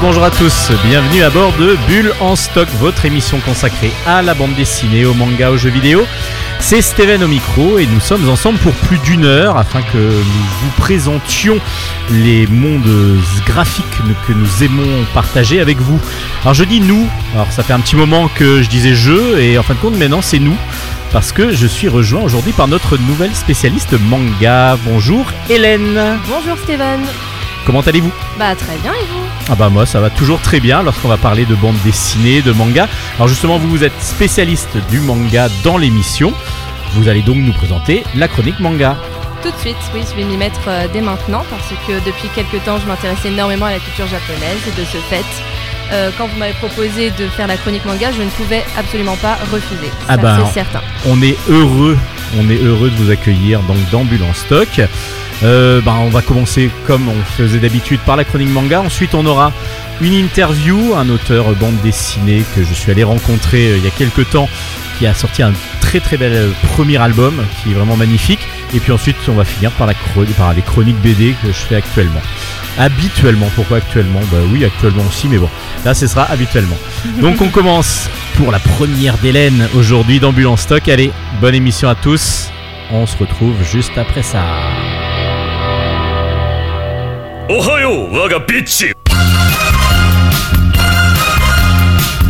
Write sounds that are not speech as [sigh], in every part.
bonjour à tous. Bienvenue à bord de Bulle en stock, votre émission consacrée à la bande dessinée, au manga, aux jeux vidéo. C'est Steven au micro et nous sommes ensemble pour plus d'une heure afin que nous vous présentions les mondes graphiques que nous aimons partager avec vous. Alors je dis nous, alors ça fait un petit moment que je disais je et en fin de compte maintenant c'est nous parce que je suis rejoint aujourd'hui par notre nouvelle spécialiste manga. Bonjour Hélène. Bonjour Steven. Comment allez-vous Bah très bien et vous? Ah bah moi ça va toujours très bien lorsqu'on va parler de bande dessinée, de manga. Alors justement vous vous êtes spécialiste du manga dans l'émission. Vous allez donc nous présenter la chronique manga. Tout de suite, oui, je vais m'y mettre euh, dès maintenant parce que depuis quelques temps je m'intéresse énormément à la culture japonaise et de ce fait, euh, quand vous m'avez proposé de faire la chronique manga, je ne pouvais absolument pas refuser. Ah Ça, bah, c'est certain. On est heureux, on est heureux de vous accueillir donc en stock. Euh, bah, on va commencer comme on faisait d'habitude par la chronique manga. Ensuite, on aura une interview, un auteur bande dessinée que je suis allé rencontrer euh, il y a quelques temps, qui a sorti un très très bel euh, premier album qui est vraiment magnifique. Et puis ensuite, on va finir par, la par les chroniques BD que je fais actuellement. Habituellement, pourquoi actuellement? Bah oui, actuellement aussi, mais bon, là ce sera habituellement. [laughs] Donc on commence pour la première d'Hélène aujourd'hui en stock. Allez, bonne émission à tous. On se retrouve juste après ça.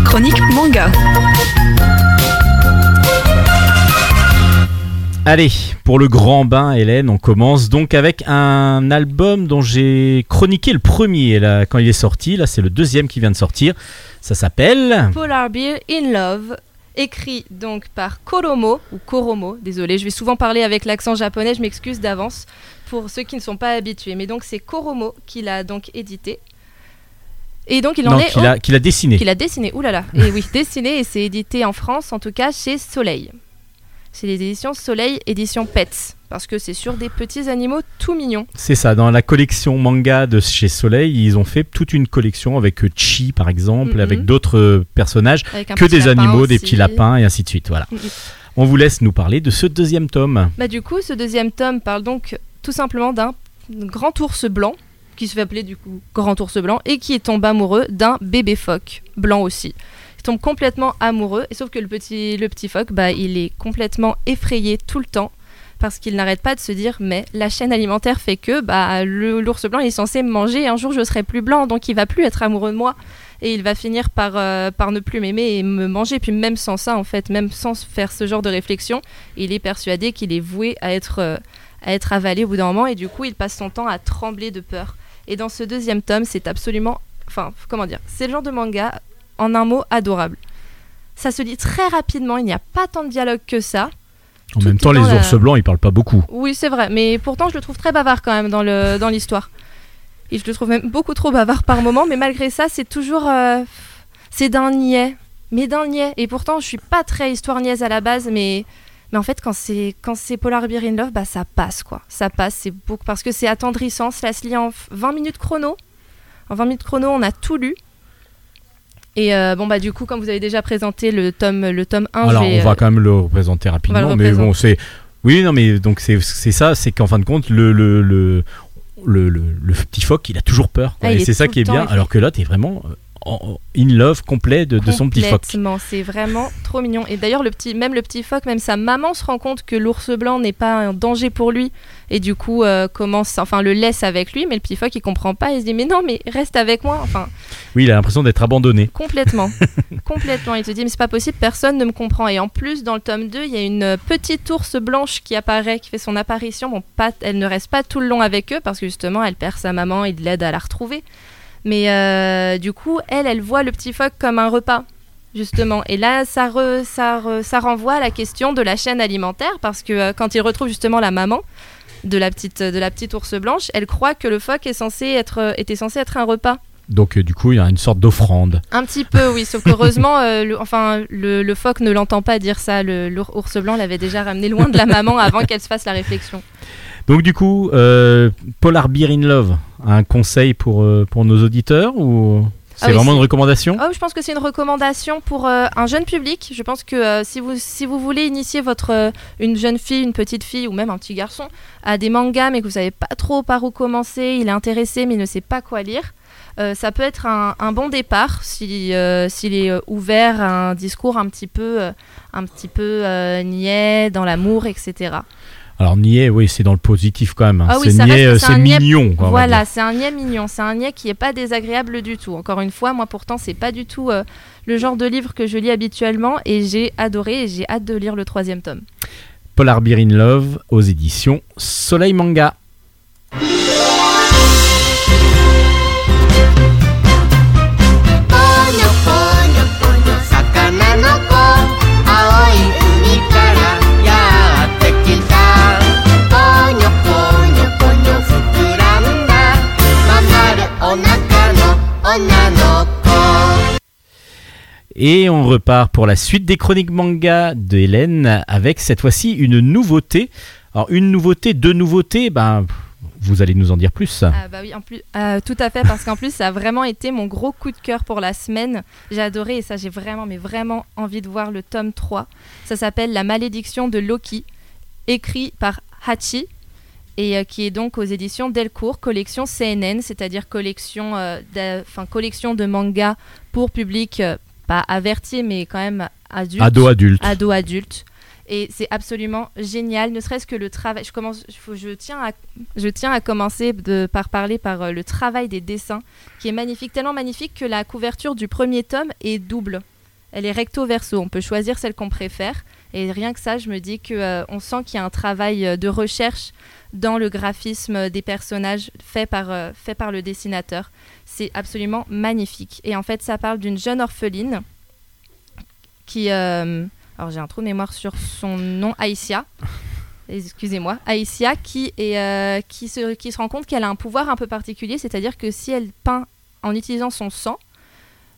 Chronique manga. Allez, pour le grand bain, Hélène, on commence donc avec un album dont j'ai chroniqué le premier là, quand il est sorti. Là, c'est le deuxième qui vient de sortir. Ça s'appelle. Polar Bear in Love, écrit donc par Koromo, ou Koromo, désolé, je vais souvent parler avec l'accent japonais, je m'excuse d'avance pour ceux qui ne sont pas habitués. Mais donc c'est Koromo qui l'a donc édité. Et donc il en Non, est qu'il a, a dessiné. qu'il a dessiné, oulala, et oui, [laughs] dessiné et c'est édité en France, en tout cas chez Soleil. C'est les éditions Soleil, édition Pets, parce que c'est sur des petits animaux tout mignons. C'est ça, dans la collection manga de chez Soleil, ils ont fait toute une collection avec euh, Chi par exemple, Mhm. avec d'autres euh, personnages, Avec que des animaux, des petits lapins et ainsi de suite. Voilà. Mhm. On vous laisse nous parler de ce deuxième tome. Bah du coup, ce deuxième tome parle donc tout simplement d'un grand ours blanc, qui se fait appeler du coup grand ours blanc, et qui tombe amoureux d'un bébé phoque, blanc aussi. Il tombe complètement amoureux, et sauf que le petit, le petit phoque, bah, il est complètement effrayé tout le temps, parce qu'il n'arrête pas de se dire, mais la chaîne alimentaire fait que bah, l'ours blanc est censé me manger, et un jour je serai plus blanc, donc il va plus être amoureux de moi, et il va finir par, euh, par ne plus m'aimer et me manger, puis même sans ça, en fait, même sans faire ce genre de réflexion, il est persuadé qu'il est voué à être, euh, à être avalé au bout d'un moment. Et du coup il passe son temps à trembler de peur. Et dans ce deuxième tome, c'est absolument, enfin comment dire, c'est le genre de manga en un mot adorable. Ça se lit très rapidement, il n'y a pas tant de dialogue que ça. En Tout même temps, les la- ours blancs, ils parlent pas beaucoup. Oui, c'est vrai, mais pourtant je le trouve très bavard quand même dans le dans l'histoire. Et je le trouve même beaucoup trop bavard par moment, mais malgré ça, c'est toujours euh, c'est d'un niais, mais d'un niais. Et pourtant, je suis pas très histoire niaise à la base, mais mais en fait, quand c'est quand c'est Polar Bear in Love, bah ça passe quoi. Ça passe, c'est beaucoup parce que c'est attendrissant. Cela se lit en f- 20 minutes chrono. En 20 minutes chrono, on a tout lu. Et euh, bon bah du coup, comme vous avez déjà présenté le tome le tome 1, Alors, on va euh, quand même le représenter rapidement, le mais bon, c'est. Oui, non, mais donc c'est ça, c'est qu'en fin de compte, le, le, le, le, petit phoque, il a toujours peur. quoi. Ah, et c'est ça qui est bien, alors que là, t'es vraiment euh, en- in love complet de, de son petit phoque. Complètement, c'est vraiment trop mignon. Et d'ailleurs, le petit, même le petit phoque, même sa maman se rend compte que l'ours blanc n'est pas un danger pour lui et du coup euh, commence, enfin le laisse avec lui. Mais le petit phoque, il comprend pas. Il se dit mais non, mais reste avec moi. Enfin, Oui, il a l'impression d'être abandonné. complètement, [laughs] complètement. Il se dit mais c'est pas possible, personne ne me comprend. Et en plus, dans le tome 2, il y a une petite ours blanche qui apparaît, qui fait son apparition. Bon, pas, elle ne reste pas tout le long avec eux parce que justement, elle perd sa maman, il l'aide à la retrouver. Mais euh, du coup, elle, elle voit le petit phoque comme un repas, justement. Et là, ça, ça, ça renvoie à la question de la chaîne alimentaire, parce que euh, quand il retrouve justement la maman de la petite, de la petite ours blanche, elle croit que le phoque euh, était censé être un repas. Donc, euh, du coup, il y a une sorte d'offrande. Un petit peu, oui, sauf qu'heureusement, euh, le, enfin, le, le phoque ne l'entend pas dire ça. Le- L'ours blanc l'avait déjà ramené loin de la maman avant qu'elle se fasse la réflexion. Donc, du coup, euh, Polar Beer in Love, un conseil pour, euh, pour nos auditeurs ou c'est Ah oui, vraiment une recommandation? Oh, je pense que c'est une recommandation pour euh, un jeune public. Je pense que euh, si, vous, si vous voulez initier votre, euh, une jeune fille, une petite fille ou même un petit garçon à des mangas mais que vous savez pas trop par où commencer, il est intéressé mais il ne sait pas quoi lire, Euh, ça peut être un, un bon départ si, euh, s'il est euh, ouvert à un discours un petit peu, un petit peu niais, dans l'amour, etc. Alors niais, oui, c'est dans le positif quand même. hein. Ah oui, c'est niais, c'est mignon. quoi, Voilà, c'est un niais mignon, c'est un niais qui est pas désagréable du tout. Encore une fois, moi pourtant, c'est pas du tout euh, le genre de livre que je lis habituellement et j'ai adoré et j'ai hâte de lire le troisième tome. Polar Beer in Love aux éditions Soleil Manga. Et on repart pour la suite des chroniques manga de Hélène avec cette fois-ci une nouveauté. Alors une nouveauté, deux nouveautés, ben vous allez nous en dire plus. Ah bah oui, en plus, euh, tout à fait, parce qu'en plus, ça a vraiment été mon gros coup de cœur pour la semaine. J'ai adoré et ça, j'ai vraiment, mais vraiment envie de voir le tome 3. Ça s'appelle La malédiction de Loki, écrit par Hachi et euh, qui est donc aux éditions Delcourt, collection CNN, c'est-à-dire collection, euh, collection de mangas pour public, euh, pas averti, mais quand même adulte. Ado adulte. ado adulte. Et c'est absolument génial ne serait-ce que le travail je commence je, tiens à je tiens à commencer de, par parler par euh, le travail des dessins qui est magnifique tellement magnifique que la couverture du premier tome est double. Elle est recto verso on peut choisir celle qu'on préfère. Et rien que ça je me dis que euh, on sent qu'il y a un travail euh, de recherche dans le graphisme des personnages fait par, euh, fait par le dessinateur. C'est absolument magnifique. Et en fait, ça parle d'une jeune orpheline qui... euh, alors j'ai un trou de mémoire sur son nom, Aïssia. [laughs] Excusez-moi, Aïssia qui, est, euh, qui, se, qui se rend compte qu'elle a un pouvoir un peu particulier, c'est-à-dire que si elle peint en utilisant son sang,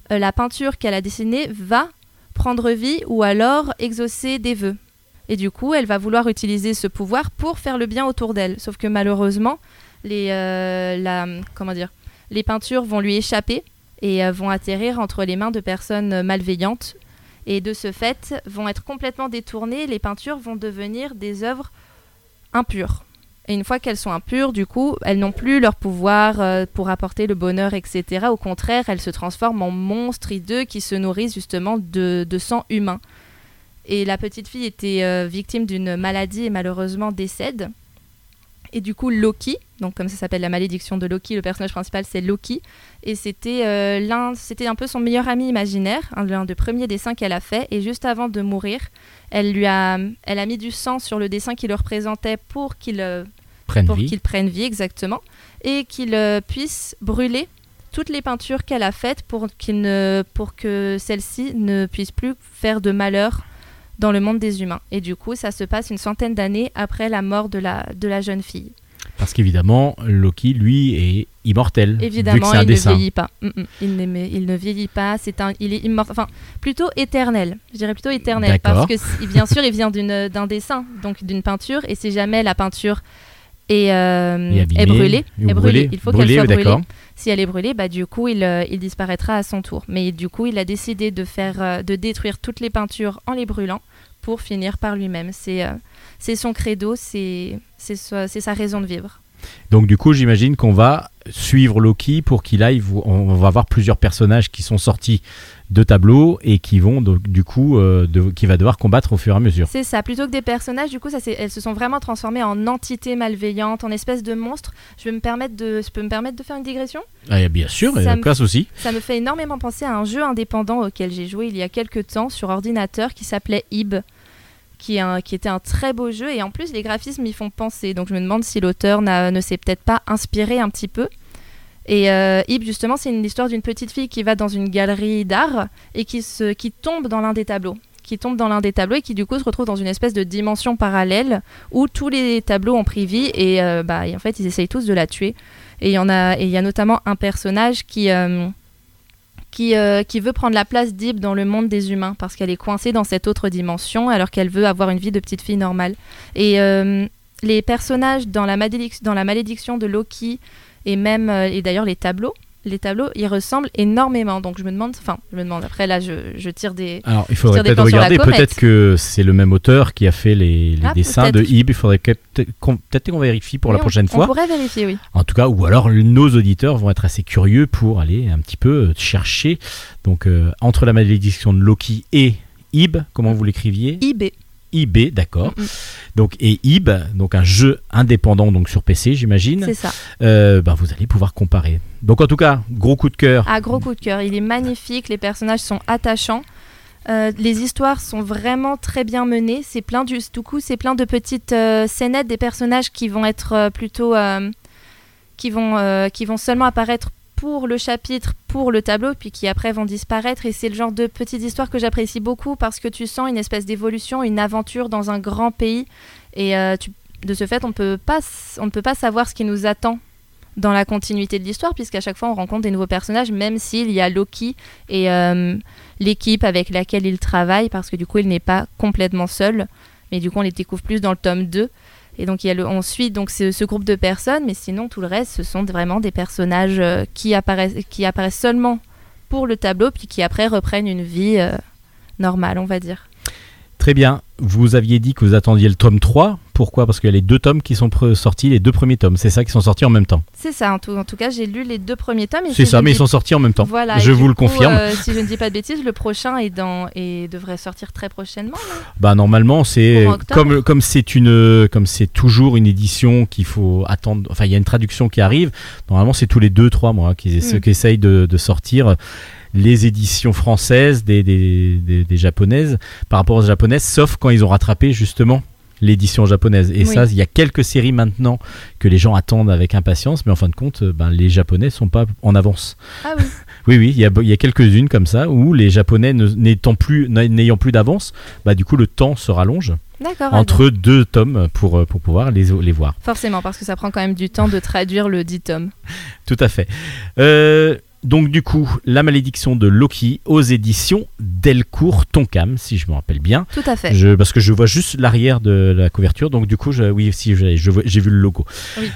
la peinture qu'elle a dessinée va prendre vie ou alors exaucer des vœux. Et du coup, elle va vouloir utiliser ce pouvoir pour faire le bien autour d'elle. Sauf que malheureusement, les, euh, comment dire, les peintures vont lui échapper et euh, vont atterrir entre les mains de personnes malveillantes. Et de ce fait, vont être complètement détournées. Les peintures vont devenir des œuvres impures. Et une fois qu'elles sont impures, du coup, elles n'ont plus leur pouvoir euh, pour apporter le bonheur, etc. Au contraire, elles se transforment en monstres hideux qui se nourrissent justement de sang humain. Et la petite fille était euh, victime d'une maladie et malheureusement décède. Et du coup, Loki, donc comme ça s'appelle la malédiction de Loki, le personnage principal c'est Loki, et c'était euh, l'un, c'était un peu son meilleur ami imaginaire, un, l'un des premiers dessins qu'elle a fait. Et juste avant de mourir, elle lui a, elle a mis du sang sur le dessin qui le représentait pour qu'il euh, Prenne pour vie. qu'il prenne vie exactement et qu'il euh, puisse brûler toutes les peintures qu'elle a faites pour, qu'il ne, pour que celles-ci ne puissent plus faire de malheur dans le monde des humains. Et du coup, ça se passe une centaine d'années après la mort de la, de la jeune fille. Parce qu'évidemment, Loki, lui, est immortel. Évidemment, il dessin. ne vieillit pas. Mm, mm. Il, il ne vieillit pas. C'est un, il est immortel. Enfin, plutôt éternel. Je dirais plutôt éternel. Parce que, bien sûr, il vient d'une- d'un dessin, donc d'une peinture. Et si jamais la peinture est, euh, est brûlée, est brûlée, brûlé, il faut qu'elle soit brûlée. Si elle est brûlée, bah, du coup, il, euh, il disparaîtra à son tour. Mais du coup, il a décidé de, faire, euh, de détruire toutes les peintures en les brûlant pour finir par lui-même. C'est euh, c'est son credo, c'est sa, raison de vivre. Donc du coup, j'imagine qu'on va suivre Loki pour qu'il aille. On va avoir plusieurs personnages qui sont sortis de tableaux et qui vont donc, du coup, euh, de- qui va devoir combattre au fur et à mesure. C'est ça, plutôt que des personnages, du coup, ça, elles se sont vraiment transformées en entités malveillantes, en espèces de monstres. Je, vais me permettre de, je peux me permettre de faire une digression? Ah, bien sûr, Ça me- souci. Ça me fait énormément penser à un jeu indépendant auquel j'ai joué il y a quelques temps sur ordinateur qui s'appelait Ib, qui, était un très beau jeu et en plus les graphismes y font penser. Donc je me demande si l'auteur ne s'est peut-être pas inspiré un petit peu. Et euh, Ib, justement, c'est une histoire d'une petite fille qui va dans une galerie d'art et qui, tombe dans l'un des tableaux. Qui tombe dans l'un des tableaux et qui du coup se retrouve dans une espèce de dimension parallèle où tous les tableaux ont pris vie et, euh, bah, en fait ils essayent tous de la tuer. Et il y a, y a notamment un personnage qui, euh, qui, euh, qui veut prendre la place d'Ib dans le monde des humains parce qu'elle est coincée dans cette autre dimension alors qu'elle veut avoir une vie de petite fille normale. Et euh, les personnages dans la, dans la malédiction de Loki et même euh, et d'ailleurs les tableaux les tableaux, ils ressemblent énormément. Donc je me demande, enfin, je me demande. Après là, je, je tire des. Alors, il faudrait peut-être regarder. Peut-être que c'est le même auteur qui a fait les, les Ah, dessins de. Ib. Il faudrait peut-être qu'on vérifie pour Oui, la on- prochaine On fois. pourrait vérifier, oui. En tout cas, ou alors nos auditeurs vont être assez curieux pour aller un petit peu euh, chercher. Donc, euh, entre la malédiction de Loki et Ib, comment vous l'écriviez? IB. IB, d'accord. Mm. Donc, et Ib, donc un jeu indépendant donc sur PC, j'imagine. C'est ça. Euh, ben, vous allez pouvoir comparer. Donc, en tout cas, gros coup de cœur. Ah, gros coup de cœur. Il est magnifique. Les personnages sont attachants. Euh, les histoires sont vraiment très bien menées. C'est plein du, du coup, c'est plein de petites euh, scénettes des personnages qui vont être plutôt, qui vont, qui vont seulement apparaître pour le chapitre, pour le tableau, puis qui après vont disparaître. Et c'est le genre de petites histoires que j'apprécie beaucoup parce que tu sens une espèce d'évolution, une aventure dans un grand pays. Et euh, de ce fait, on peut pas, on ne peut pas savoir ce qui nous attend dans la continuité de l'histoire, puisqu'à chaque fois on rencontre des nouveaux personnages, même s'il y a Loki et euh, l'équipe avec laquelle il travaille, parce que du coup il n'est pas complètement seul, mais du coup on les découvre plus dans le tome 2. Et donc il y a le, on suit donc ce, groupe de personnes, mais sinon tout le reste ce sont vraiment des personnages euh, qui, apparaissent, qui apparaissent seulement pour le tableau, puis qui après reprennent une vie euh, normale, on va dire. Très bien. Vous aviez dit que vous attendiez le tome 3. Pourquoi? Parce qu'il y a les deux tomes qui sont sortis, les deux premiers tomes. C'est ça qui sont sortis en même temps. C'est ça, en tout, en tout cas j'ai lu les deux premiers tomes. C'est si ça, mais ils sont sortis en même temps. Voilà, Je vous le confirme. euh, si je ne dis pas de bêtises, le prochain est dans et devrait sortir très prochainement. Bah normalement c'est comme comme c'est une comme c'est toujours une édition qu'il faut attendre. Enfin il y a une traduction qui arrive. Normalement c'est tous les deux trois mois qu'ils essa- Mm. qu'ils essayent de, de sortir les éditions françaises des, des, des- des japonaises par rapport aux japonaises, sauf quand ils ont rattrapé justement l'édition japonaise. Et Oui. ça, il y a quelques séries maintenant que les gens attendent avec impatience, mais en fin de compte, euh, ben, les japonais sont pas en avance. Ah oui, [laughs] Oui, oui, il y a, il y a quelques-unes comme ça où les japonais n'étant plus, n'ayant plus d'avance, bah, du coup le temps se rallonge entre deux tomes pour, euh, pour pouvoir les, les voir. Forcément, parce que ça prend quand même du temps de traduire le dit tome. [laughs] Tout à fait. Euh, donc du coup, La malédiction de Loki aux éditions Delcourt Tonkam, si je me rappelle bien. Tout à fait. Je, parce que je vois juste l'arrière de la couverture, donc du coup, je, oui, si je- je vois- j'ai vu le logo. Oui.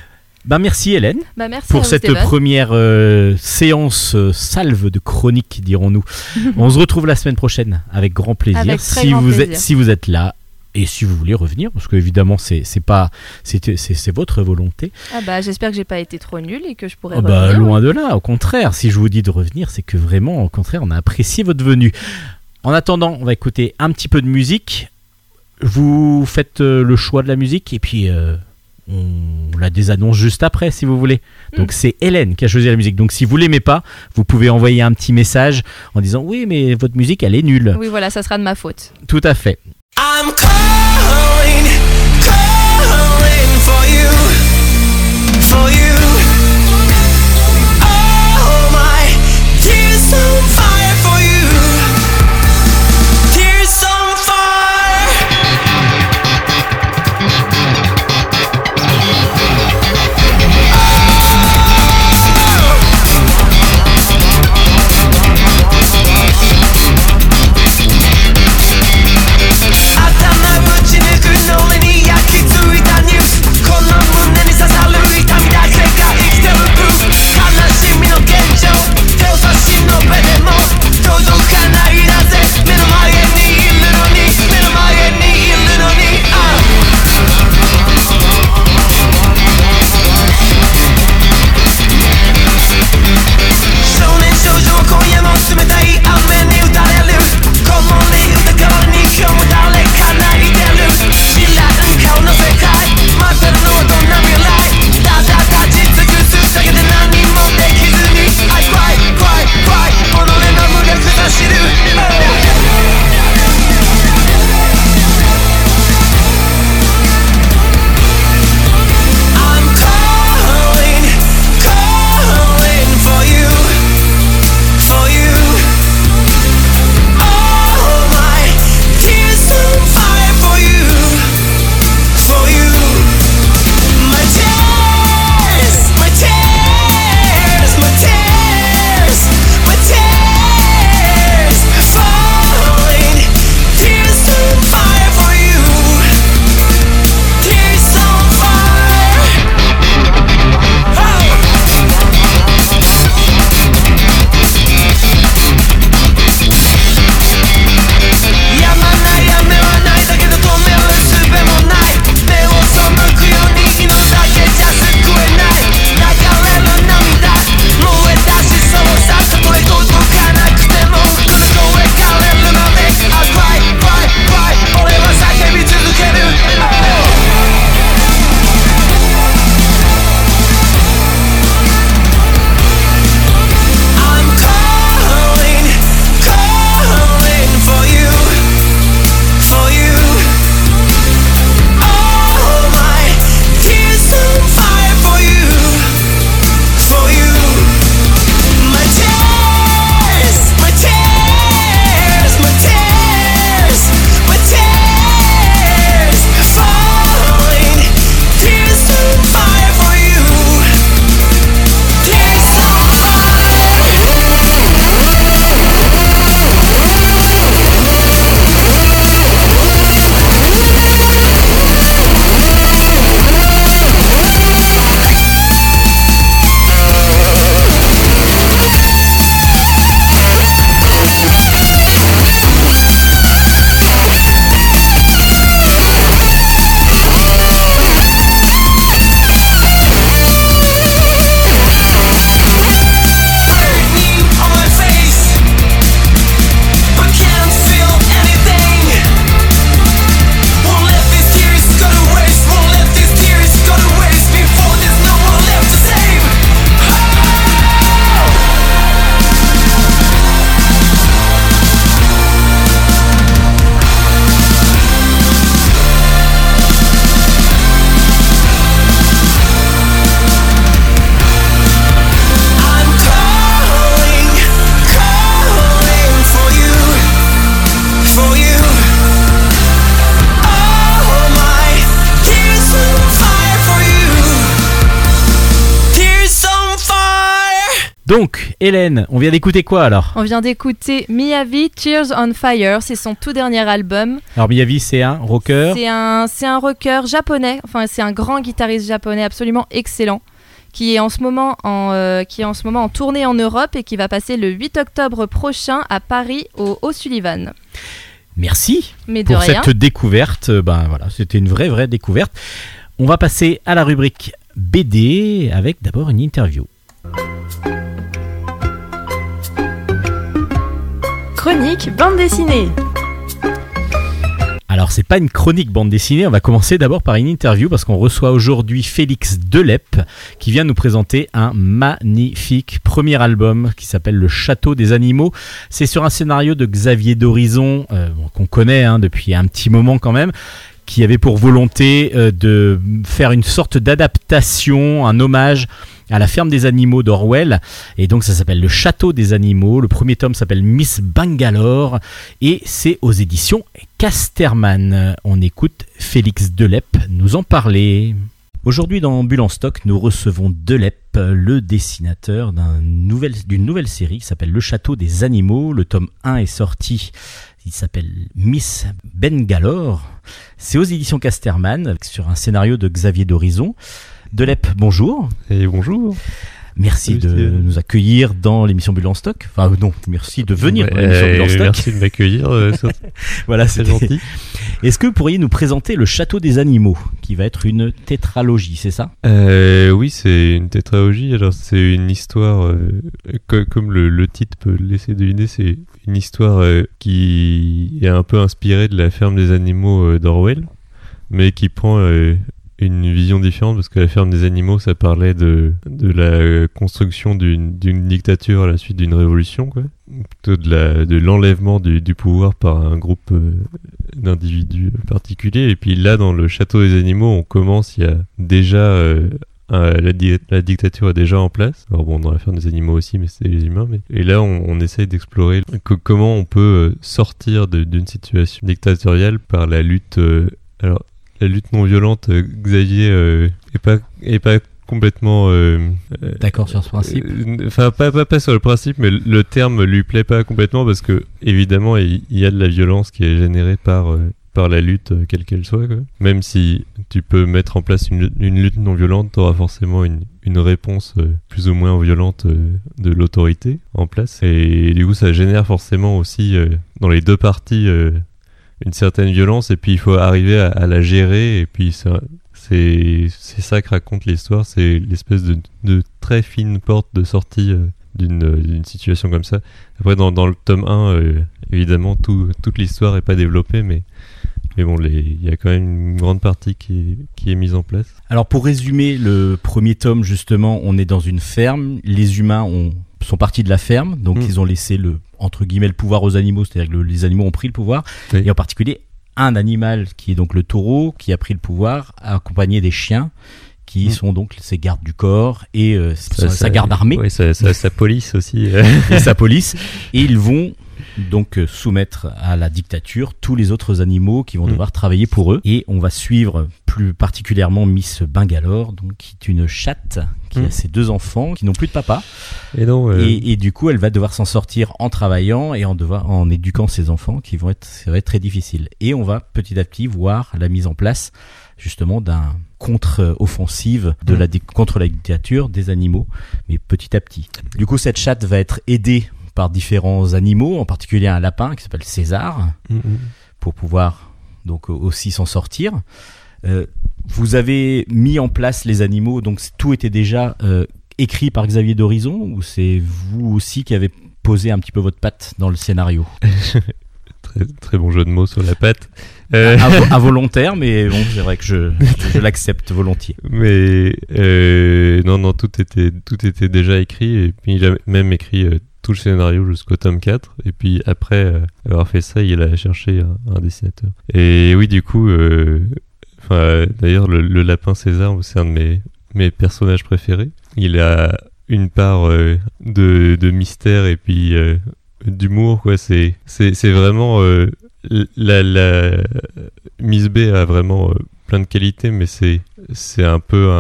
Bah, merci Hélène Bah, merci pour cette Steven. première euh, séance euh, salve de chronique, dirons-nous. [laughs] On se retrouve la semaine prochaine avec grand plaisir. Avec si grand vous êtes plaisir. si vous êtes là et si vous voulez revenir, parce que évidemment c'est pas c'est votre volonté. Ah bah, j'espère que j'ai pas été trop nulle et que je pourrai Oh bah, revenir. loin de là, au contraire. Si je vous dis de revenir, c'est que vraiment, au contraire, on a apprécié votre venue. En attendant, on va écouter un petit peu de musique. Vous faites euh, le choix de la musique et puis euh, on la désannonce juste après, si vous voulez. Donc Mm. c'est Hélène qui a choisi la musique. Donc si vous l'aimez pas, vous pouvez envoyer un petit message en disant oui, mais votre musique, elle est nulle. Oui, voilà, ça sera de ma faute. Tout à fait. I'm cold. you do? it, Donc, Hélène, on vient d'écouter quoi alors? On vient d'écouter Miyavi Tears on Fire, c'est son tout dernier album. Alors, Miyavi, c'est un rocker? C'est un, c'est un rocker japonais, enfin c'est un grand guitariste japonais absolument excellent, qui est en ce moment en, euh, qui est en, ce moment en tournée en Europe et qui va passer le 8 octobre prochain à Paris au O'Sullivan. Merci Mais de pour rien. cette découverte. Euh, Ben voilà, c'était une vraie, vraie découverte. On va passer à la rubrique BD avec d'abord une interview. Chronique bande dessinée. Alors, c'est pas une chronique bande dessinée, on va commencer d'abord par une interview parce qu'on reçoit aujourd'hui Félix Delep qui vient nous présenter un magnifique premier album qui s'appelle Le Château des Animaux. C'est sur un scénario de Xavier d'Horizon euh, qu'on connaît hein, depuis un petit moment quand même qui avait pour volonté euh, de faire une sorte d'adaptation, un hommage à la ferme des animaux d'Orwell. Et donc ça s'appelle Le Château des Animaux. Le premier tome s'appelle Miss Bangalore et c'est aux éditions Casterman. On écoute Félix Delep nous en parler. Aujourd'hui dans en stock, nous recevons Delep, le dessinateur d'une nouvelle série qui s'appelle Le Château des Animaux. Le tome 1 est sorti, il s'appelle Miss Bangalore. C'est aux éditions Casterman sur un scénario de Xavier d'Horizon. Delep, bonjour. Et bonjour. Merci de nous accueillir dans l'émission Bulle en stock. Enfin non, merci de venir dans l'émission Bulle en stock. Merci de m'accueillir. euh, [laughs] Voilà, c'est gentil. Est-ce que vous pourriez nous présenter le Château des Animaux, qui va être une tétralogie, c'est ça? Euh, oui, c'est une tétralogie. Alors, c'est une histoire, euh, co- comme le, le titre peut le laisser deviner, c'est une histoire qui est un peu inspirée de la ferme des animaux d'Orwell, mais qui prend euh, une vision différente parce que la ferme des animaux, ça parlait de, de la construction d'une dictature à la suite d'une révolution, quoi. Plutôt de la- de l'enlèvement du, du pouvoir par un groupe euh, d'individus particuliers. Et puis là, dans le château des animaux, on commence, il y a déjà euh, la, la dictature est déjà en place. Alors bon, dans la ferme des animaux aussi, mais c'est les humains. Mais... Et là, on, essaye d'explorer co- comment on peut euh, sortir d'une situation dictatoriale par la lutte. alors, la lutte non violente, euh, Xavier euh, est pas est pas complètement euh, euh, D'accord sur ce principe euh, Enfin, pas, pas, pas sur le principe, mais le terme lui plaît pas complètement parce que, évidemment, il y a de la violence qui est générée par, par la lutte, quelle qu'elle soit. Quoi. Même si tu peux mettre en place une, une lutte non violente, tu auras forcément une, une réponse plus ou moins violente de l'autorité en place. Et du coup, ça génère forcément aussi, dans les deux parties, une certaine violence. Et puis, il faut arriver à, à la gérer. Et puis, c'est c'est ça que raconte l'histoire, c'est l'espèce de, de très fine porte de sortie euh, d'une euh, d'une situation comme ça. Après, dans, dans le tome 1, euh, évidemment, tout, toute l'histoire n'est pas développée, mais, mais bon, il y a quand même une grande partie qui est, qui est mise en place. Alors pour résumer le premier tome, justement, on est dans une ferme. Les humains ont, sont partis de la ferme, donc Mm. ils ont laissé le entre guillemets le pouvoir aux animaux, c'est-à-dire que le- les animaux ont pris le pouvoir. Oui. Et en particulier un animal qui est donc le taureau qui a pris le pouvoir, accompagné des chiens qui Mm. sont donc ses gardes du corps et euh, sa, garde armée. Oui, sa, police aussi. euh. [laughs] et sa police. Et [laughs] ils vont donc euh, soumettre à la dictature tous les autres animaux qui vont Mm. devoir travailler pour eux. Et on va suivre plus particulièrement Miss Bangalore, donc qui est une chatte qui a ses deux enfants qui n'ont plus de papa. Et non, euh, Et, et du coup, elle va devoir s'en sortir en travaillant et en, devoir, en éduquant ses enfants, qui vont être, être très difficile. Et on va petit à petit voir la mise en place justement d'un contre-offensive de Mm. la contre la dictature des animaux, mais petit à petit. Du coup, cette chatte va être aidée par différents animaux, en particulier un lapin qui s'appelle César, mm, mm. pour pouvoir donc aussi s'en sortir. Euh, vous avez mis en place les animaux, donc tout était déjà euh, écrit par Xavier d'Horizon, ou c'est vous aussi qui avez posé un petit peu votre patte dans le scénario? [laughs] Très, très bon jeu de mots sur la patte. Euh, à, vo- à [laughs] volontaire, mais bon, c'est vrai que je, je, l'accepte volontiers. Mais euh, non, non, tout était, tout était déjà écrit. Et puis il a même écrit euh, tout le scénario jusqu'au tome 4. Et puis après euh, avoir fait ça, il a cherché un, un dessinateur. Et oui, du coup, euh, d'ailleurs, le, lapin César, c'est un de mes, personnages préférés. Il a une part euh, de, mystère et puis euh, d'humour. C'est, vraiment. euh, la, Miss B a vraiment plein de qualités, mais c'est un peu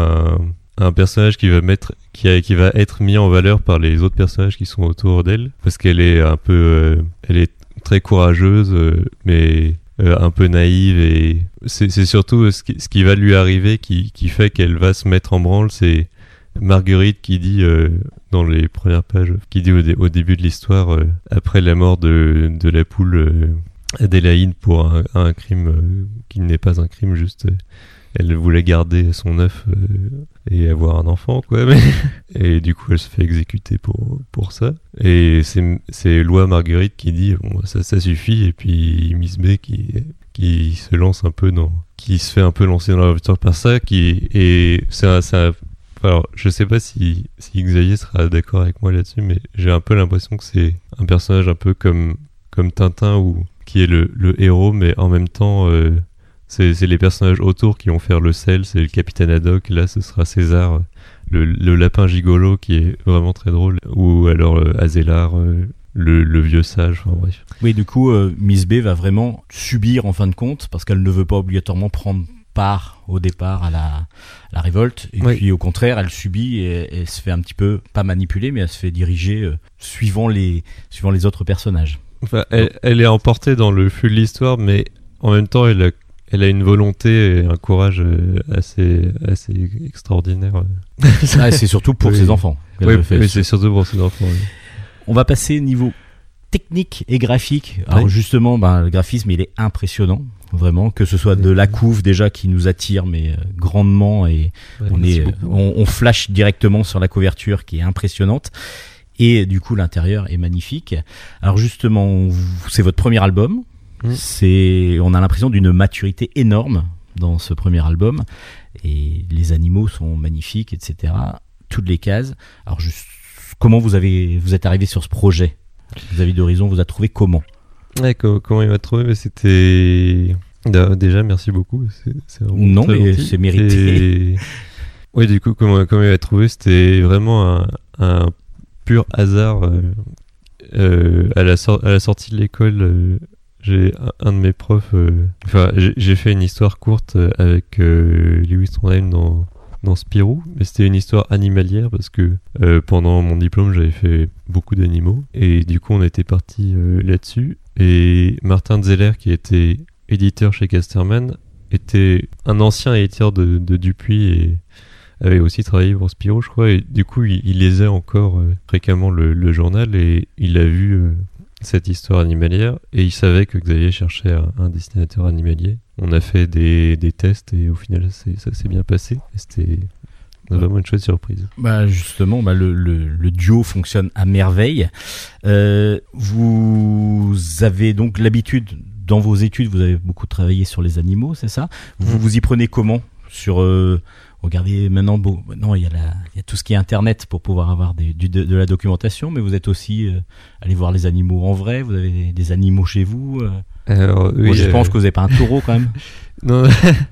un, personnage qui va être mis en valeur par les autres personnages qui sont autour d'elle parce qu'elle est un peu elle est très courageuse mais euh, un peu naïve et c'est surtout ce qui, ce qui va lui arriver qui, qui fait qu'elle va se mettre en branle c'est Marguerite qui dit euh, dans les premières pages qui dit au, au début de l'histoire euh, après la mort de, de la poule euh, Adélaïde pour un, un crime euh, qui n'est pas un crime juste euh, elle voulait garder son œuf euh, et avoir un enfant quoi [laughs] et du coup elle se fait exécuter pour pour ça. Et c'est Loi Marguerite qui dit bon ça ça suffit et puis Miss B qui qui se lance un peu dans qui se fait un peu lancer dans l'aventure par ça qui et c'est un, un- alors je sais pas si si Xavier sera d'accord avec moi là-dessus mais j'ai un peu l'impression que c'est un personnage un peu comme comme Tintin ou qui est le, le héros mais en même temps euh, c'est les personnages autour qui vont faire le sel, c'est le capitaine Haddock, là ce sera César, le, le lapin gigolo qui est vraiment très drôle, ou alors euh, Azélar, euh, le, le vieux sage, enfin bref. Oui, du coup, euh, Miss B va vraiment subir en fin de compte parce qu'elle ne veut pas obligatoirement prendre part au départ à la, la révolte. Et Oui. puis au contraire, elle subit et, se fait un petit peu, pas manipuler, mais elle se fait diriger euh, suivant, les, suivant les autres personnages. Enfin, elle, elle est emportée dans le flux de l'histoire, mais en même temps elle a, elle a une volonté et un courage euh, assez, assez extraordinaire. [laughs] Ah, c'est surtout pour Oui. ses enfants. Oui, c'est surtout pour ses enfants. oui. On va passer niveau technique et graphique. Alors justement, ben, le graphisme, il est impressionnant. Vraiment, que ce soit de la couve déjà qui nous attire, mais euh, grandement, et Ouais, on, est, on, on flash directement sur la couverture qui est impressionnante. Et du coup, l'intérieur est magnifique. Alors justement, c'est votre premier album. Mm. C'est, on a l'impression d'une maturité énorme dans ce premier album. Et les animaux sont magnifiques, etc. Toutes les cases. Alors juste, comment vous avez, vous êtes arrivé sur ce projet? Vis-à-vis d'Horizon, vous a trouvé comment? Ouais, comment il m'a trouvé? Mais C'était. Da- Déjà, merci beaucoup. c'est- c'est vraiment Non, mais gentil. c'est mérité. Et- Oui, du coup, comment, comment il m'a trouvé? C'était vraiment un, un pur hasard. euh, euh, à, la sor- à la sortie de l'école, euh, j'ai un, de mes profs. euh, Enfin, j'ai fait une histoire courte euh, avec euh, Lewis Trondheim dans dans Spirou, mais c'était une histoire animalière parce que pendant mon diplôme j'avais fait beaucoup d'animaux et du coup on était parti là-dessus et Martin Zeller qui était éditeur chez Casterman était un ancien éditeur de, Dupuis et avait aussi travaillé pour Spirou je crois et du coup il, lisait encore fréquemment le, le journal et il a vu cette histoire animalière et il savait que Xavier cherchait un, un dessinateur animalier. On a fait des, des tests et au final ça s'est bien passé. C'était vraiment une chouette surprise. Bah justement, bah le, le, le duo fonctionne à merveille. Euh, vous avez donc l'habitude, dans vos études, vous avez beaucoup travaillé sur les animaux, c'est ça? Vous, Mm. vous y prenez comment? Sur euh, regardez maintenant, bon, non, il y a la, il y a tout ce qui est internet pour pouvoir avoir des, du- de, de la documentation, mais vous êtes aussi euh, allé voir les animaux en vrai. Vous avez des, des animaux chez vous. euh. Alors, oui, Moi, je euh, pense que vous n'avez pas un taureau quand même. [laughs] Non,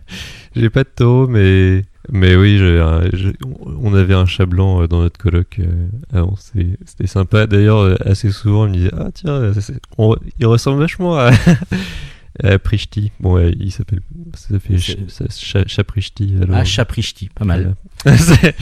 [laughs] j'ai pas de taureau, mais mais oui, j'ai- on avait un chat blanc euh, dans notre euh, c'est- C'était sympa. D'ailleurs, euh, assez souvent, on me disait ah tiens, on- il ressemble vachement à, [laughs] à Prishti. Bon, ouais, il s'appelle, ça fait Chaprishti. alors. Ah, Chaprichti, pas mal. [laughs] C'est-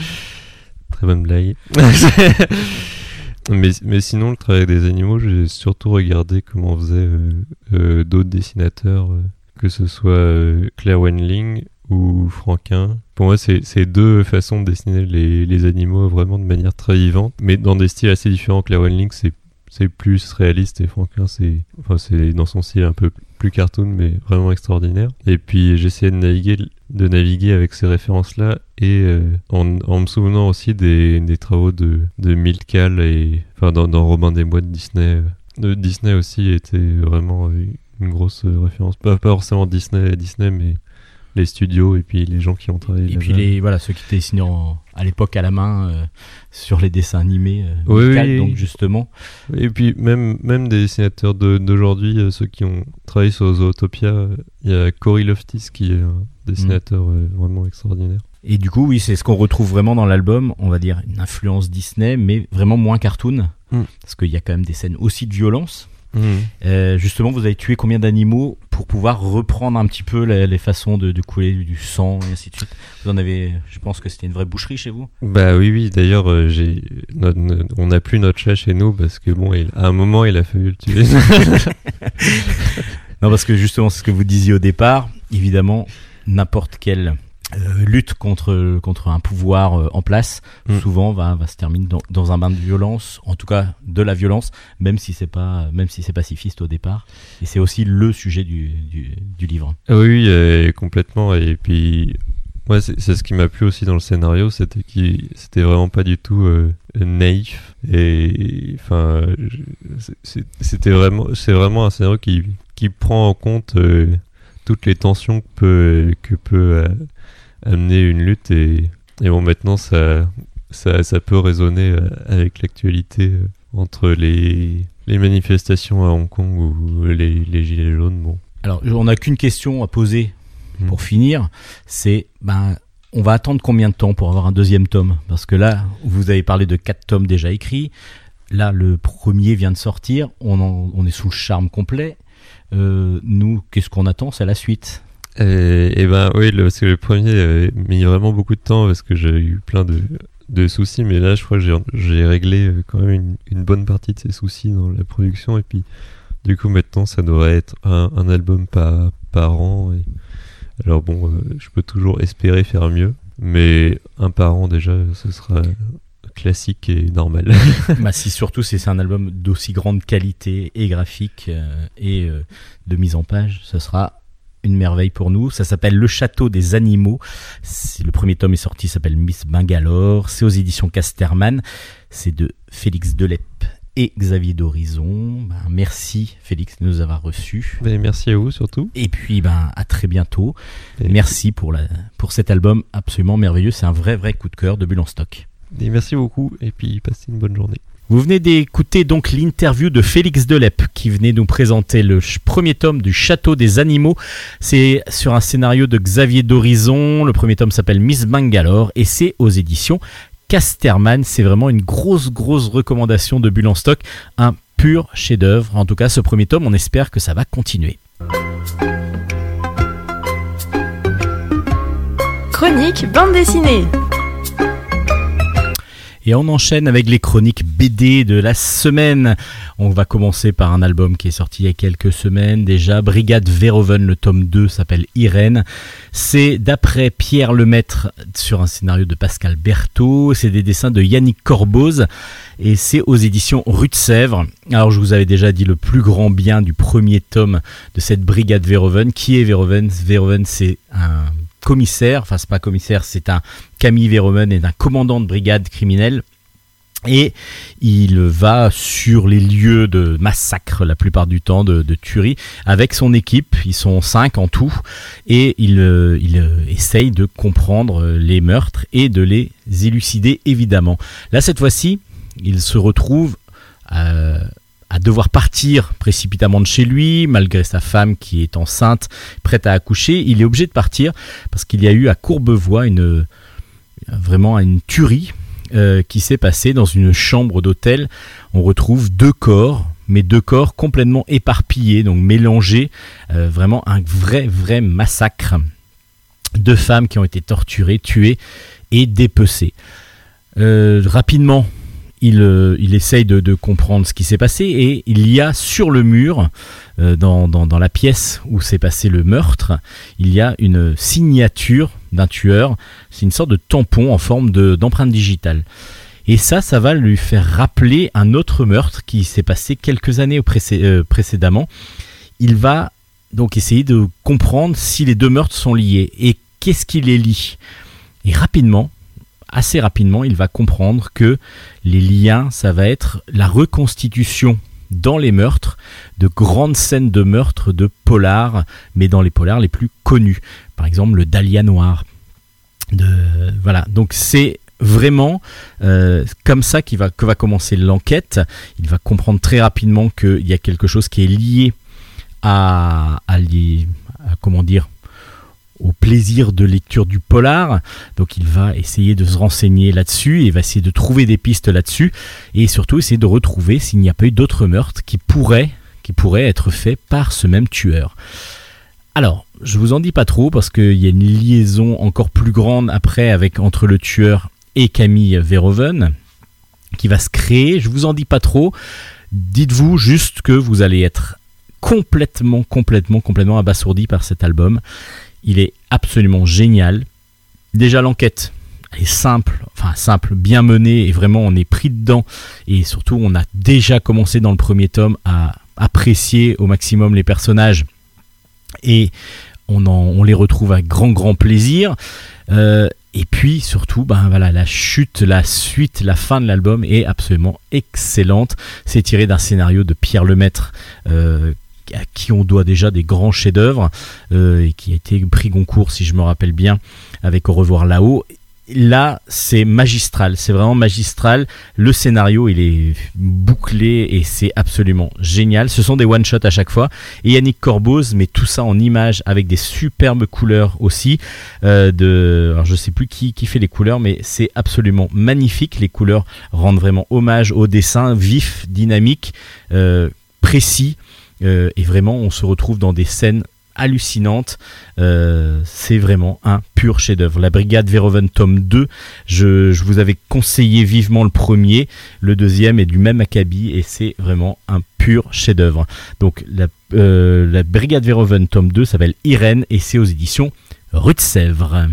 Très bonne blague. [laughs] mais, mais sinon, le travail des animaux, j'ai surtout regardé comment faisaient euh, euh, d'autres dessinateurs, euh, que ce soit euh, Claire Wenling ou Franquin. Pour moi, c'est c'est deux façons de dessiner les, les animaux vraiment de manière très vivante, mais dans des styles assez différents. Claire Wenling, c'est c'est plus réaliste et Franquin, c'est enfin, c'est dans son style un peu plus cartoon, mais vraiment extraordinaire. Et puis j'essayais de naviguer, de naviguer avec ces références-là et euh, en, me souvenant aussi des, des travaux de, de Milt Kahl et enfin dans, dans Robin des Bois de Disney. euh, Disney aussi était vraiment euh, une grosse référence. Pas, pas forcément Disney, Disney, mais les studios et puis les gens qui ont travaillé. Et puis les voilà ceux qui dessinaient en- à l'époque à la main euh, sur les dessins animés. euh, Oui, donc oui. justement. Et puis même, même des dessinateurs de- d'aujourd'hui, euh, ceux qui ont travaillé sur Zootopia, il y a Cory Loftis qui est un dessinateur euh, vraiment extraordinaire. Et du coup, oui, c'est ce qu'on retrouve vraiment dans l'album. On va dire une influence Disney, mais vraiment moins cartoon, Mm. parce qu'il y a quand même des scènes aussi de violence. Euh, justement, vous avez tué combien d'animaux pour pouvoir reprendre un petit peu les, les façons de, de couler du sang et ainsi de suite? Vous en avez, je pense que c'était une vraie boucherie chez vous? Bah oui, oui. D'ailleurs, euh, j'ai, notre- no- on n'a plus notre chat chez nous parce que bon, il- à un moment, il a fallu le tuer. [laughs] Non, parce que justement, c'est ce que vous disiez au départ, évidemment, n'importe quelle euh, lutte contre, contre un pouvoir euh, en place, Mm. souvent va, va se terminer dans, dans un bain de violence, en tout cas de la violence, même si c'est pas, même si c'est pacifiste au départ. Et c'est aussi le sujet du, du, du livre. Ah oui, euh, complètement. Et puis, moi, c'est c'est ce qui m'a plu aussi dans le scénario, c'était qu'il c'était vraiment pas du tout euh, naïf. Et enfin, c'était vraiment, c'est vraiment un scénario qui, qui prend en compte toutes les tensions que peut, que peut amener une lutte. Et, et bon, maintenant, ça, ça, ça peut résonner euh, avec l'actualité euh, entre les, les manifestations à Hong Kong ou les, les gilets jaunes. Bon. Alors, on n'a qu'une question à poser Mm. pour finir, c'est ben on va attendre combien de temps pour avoir un deuxième tome? Parce que là, vous avez parlé de quatre tomes déjà écrits. Là, le premier vient de sortir. On, en- on est sous le charme complet. Euh, nous, qu'est-ce qu'on attend? C'est la suite. Et, et ben oui, le, parce que le premier avait mis vraiment beaucoup de temps parce que j'ai eu plein de, de soucis, mais là je crois que j'ai- réglé euh, quand même une, une bonne partie de ces soucis dans la production. Et puis du coup maintenant ça devrait être un, un album par, par an. Et, alors bon, euh, je peux toujours espérer faire mieux, mais un par an déjà ce sera classique et normal. [laughs] [laughs] bah, si surtout si c'est un album d'aussi grande qualité et graphique euh, et euh, de mise en page, ce sera une merveille pour nous. Ça s'appelle Le Château des Animaux. Le premier tome est sorti, s'appelle Miss Bangalore. C'est aux éditions Casterman. C'est de Félix Delep et Xavier d'Horizon. Ben, merci Félix de nous avoir reçus. Merci à vous surtout. Et puis ben à très bientôt. Et- Merci pour la pour cet album absolument merveilleux. C'est un vrai vrai coup de cœur de Bulle en stock. Et merci beaucoup et puis passez une bonne journée. Vous venez d'écouter donc l'interview de Félix Delep qui venait nous présenter le premier tome du Château des Animaux. C'est sur un scénario de Xavier d'Horizon. Le premier tome s'appelle Miss Bangalore et c'est aux éditions Casterman. C'est vraiment une grosse grosse recommandation de Bulle en stock. Un pur chef-d'œuvre. En tout cas, ce premier tome, on espère que ça va continuer. Chronique bande dessinée. Et on enchaîne avec les chroniques BD de la semaine. On va commencer par un album qui est sorti il y a quelques semaines déjà. Brigade Verhoeven, le tome 2 s'appelle Irène. C'est d'après Pierre Lemaître sur un scénario de Pascal Berthaud. C'est des dessins de Yannick Corboz et c'est aux éditions Rue de Sèvres. Alors je vous avais déjà dit le plus grand bien du premier tome de cette Brigade Verhoeven. Qui est Verhoeven? Verhoeven c'est un commissaire, enfin c'est pas commissaire, c'est un Camille Verhoeven est un commandant de brigade criminelle et il va sur les lieux de massacre la plupart du temps, de, de tuerie, avec son équipe. Ils sont cinq en tout et il, euh, il euh, essaye de comprendre euh, les meurtres et de les élucider évidemment. Là cette fois-ci, il se retrouve à devoir partir précipitamment de chez lui, malgré sa femme qui est enceinte, prête à accoucher. Il est obligé de partir parce qu'il y a eu à Courbevoie une vraiment une tuerie euh, qui s'est passée dans une chambre d'hôtel. On retrouve deux corps, mais deux corps complètement éparpillés, donc mélangés. Euh, vraiment un vrai, vrai massacre. Deux femmes qui ont été torturées, tuées et dépecées. Euh, rapidement, il, euh, il essaye de, comprendre ce qui s'est passé et il y a sur le mur, euh, dans, la pièce où s'est passé le meurtre, il y a une signature d'un tueur. C'est une sorte de tampon en forme de- d'empreinte digitale. Et ça, ça va lui faire rappeler un autre meurtre qui s'est passé quelques années euh, précédemment. Il va donc essayer de comprendre si les deux meurtres sont liés et qu'est-ce qui les lie. Et rapidement, assez rapidement, il va comprendre que les liens, ça va être la reconstitution dans les meurtres de grandes scènes de meurtres de polars, mais dans les polars les plus connus. Par exemple, le Dahlia Noir. De, voilà, donc c'est vraiment euh, comme ça qu'il va, que va commencer l'enquête. Il va comprendre très rapidement qu'il y a quelque chose qui est lié à, à, comment dire au plaisir de lecture du polar. Donc il va essayer de se renseigner là-dessus et va essayer de trouver des pistes là-dessus et surtout essayer de retrouver s'il n'y a pas eu d'autres meurtres qui pourraient qui pourrait être fait par ce même tueur. Alors, je vous en dis pas trop parce qu'il y a une liaison encore plus grande après avec entre le tueur et Camille Verhoeven qui va se créer. Je vous en dis pas trop. Dites-vous juste que vous allez être complètement, complètement, complètement abasourdi par cet album. Il est absolument génial. Déjà l'enquête, est simple, enfin simple, bien menée et vraiment on est pris dedans et surtout on a déjà commencé dans le premier tome à apprécier au maximum les personnages et on, les retrouve avec grand grand plaisir. Euh, et puis surtout, ben voilà, la chute, la suite, la fin de l'album est absolument excellente. C'est tiré d'un scénario de Pierre Lemaître, euh, à qui on doit déjà des grands chefs-d'œuvre euh, et qui a été pris Goncourt, si je me rappelle bien, avec Au revoir là-haut. Là, c'est magistral, c'est vraiment magistral. Le scénario, il est bouclé et c'est absolument génial. Ce sont des one-shots à chaque fois. Et Yannick Corboz met tout ça en images avec des superbes couleurs aussi. euh, de, alors je sais plus qui, qui fait les couleurs, mais c'est absolument magnifique. Les couleurs rendent vraiment hommage au dessin vif, dynamique, euh, précis. Euh, et vraiment, on se retrouve dans des scènes hallucinantes. Euh, c'est vraiment un pur chef-d'œuvre. La Brigade Verhoeven tome 2, je, vous avais conseillé vivement le premier. Le deuxième est du même acabit et c'est vraiment un pur chef-d'œuvre. Donc la, euh, Brigade Verhoeven tome 2 s'appelle Irène et c'est aux éditions Rue de Sèvres.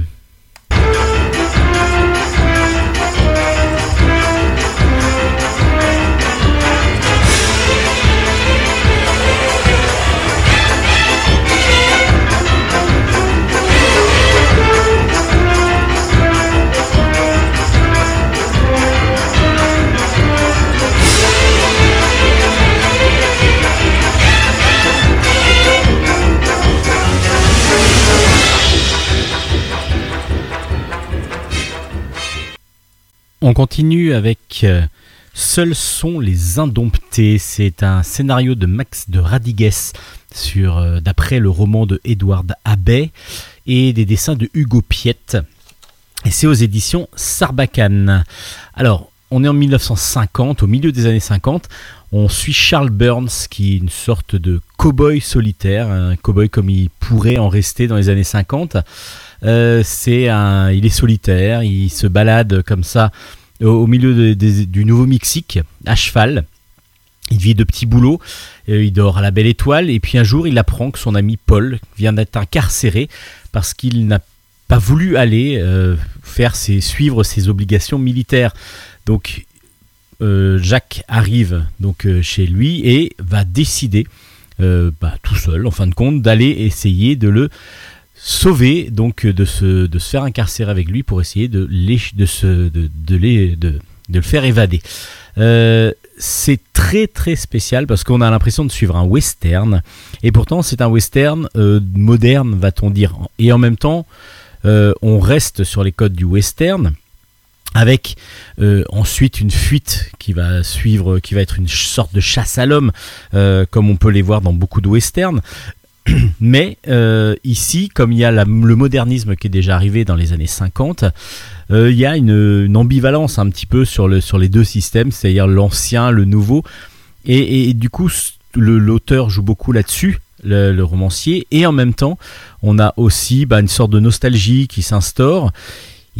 On continue avec euh, Seuls sont les indomptés. C'est un scénario de Max de Radigues sur euh, d'après le roman de Edward Abbey et des dessins de Hugo Piette. Et c'est aux éditions Sarbacane. Alors, on est en 1950, au milieu des années 50. On suit Charles Burns, qui est une sorte de cow-boy solitaire, un cow-boy comme il pourrait en rester dans les années 50. Euh, c'est un, il est solitaire, il se balade comme ça au, milieu du Nouveau-Mexique, à cheval. Il vit de petits boulots, euh, il dort à la belle étoile, et puis un jour il apprend que son ami Paul vient d'être incarcéré parce qu'il n'a pas voulu aller euh, faire suivre ses obligations militaires. Donc euh, Jacques arrive donc chez lui et va décider, bah, tout seul en fin de compte, d'aller essayer de le sauver, donc euh, de se, de se faire incarcérer avec lui pour essayer de, de, se, de, l'é- de, de le faire évader. Euh, c'est très très spécial parce qu'on a l'impression de suivre un western et pourtant c'est un western euh, moderne va-t-on dire et en même temps on reste sur les codes du western avec ensuite une fuite qui va suivre, qui va être une sorte de chasse à l'homme, comme on peut les voir dans beaucoup de westerns. [clears throat] Mais euh, ici, comme il y a le modernisme qui est déjà arrivé dans les années 50, euh, il y a une, ambivalence un petit peu sur, le, sur les deux systèmes, c'est-à-dire l'ancien, le nouveau. Et, du coup, l'auteur joue beaucoup là-dessus, le, le romancier, et en même temps, on a aussi bah, une sorte de nostalgie qui s'instaure.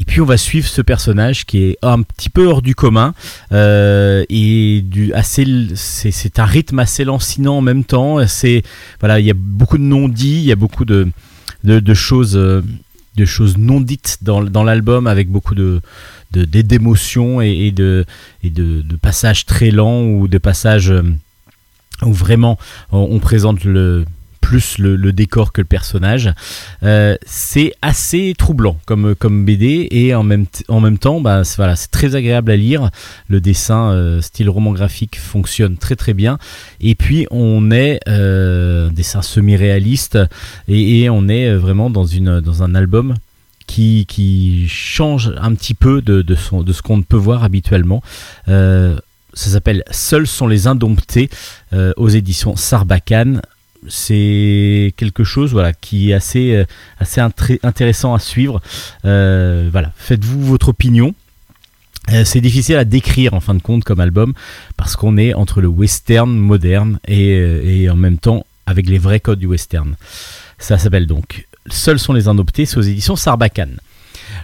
Et puis on va suivre ce personnage qui est un petit peu hors du commun euh, et du assez c'est un rythme assez lancinant en même temps. C'est voilà il y a beaucoup de non-dits, il y a beaucoup de de, choses euh, de choses non dites dans, dans l'album avec beaucoup de d'émotions et, de et de, passages très lents ou de passages euh, où vraiment on présente le plus le, décor que le personnage. Euh, c'est assez troublant comme, BD et en même, en même temps, bah, c'est, voilà, c'est très agréable à lire. Le dessin euh, style roman graphique fonctionne très très bien. Et puis on est euh, un dessin semi-réaliste et, on est euh, vraiment dans, une, dans un album qui, qui change un petit peu de, de, ce qu'on peut voir habituellement. Ça s'appelle Seuls sont les indomptés aux éditions Sarbacane c'est quelque chose voilà qui est assez euh, intéressant à suivre Euh, voilà faites-vous votre opinion Euh, c'est difficile à décrire en fin de compte comme album parce qu'on est entre le western moderne et, et en même temps avec les vrais codes du western. Ça s'appelle donc Seuls sont les indoptés, c'est aux éditions Sarbacane.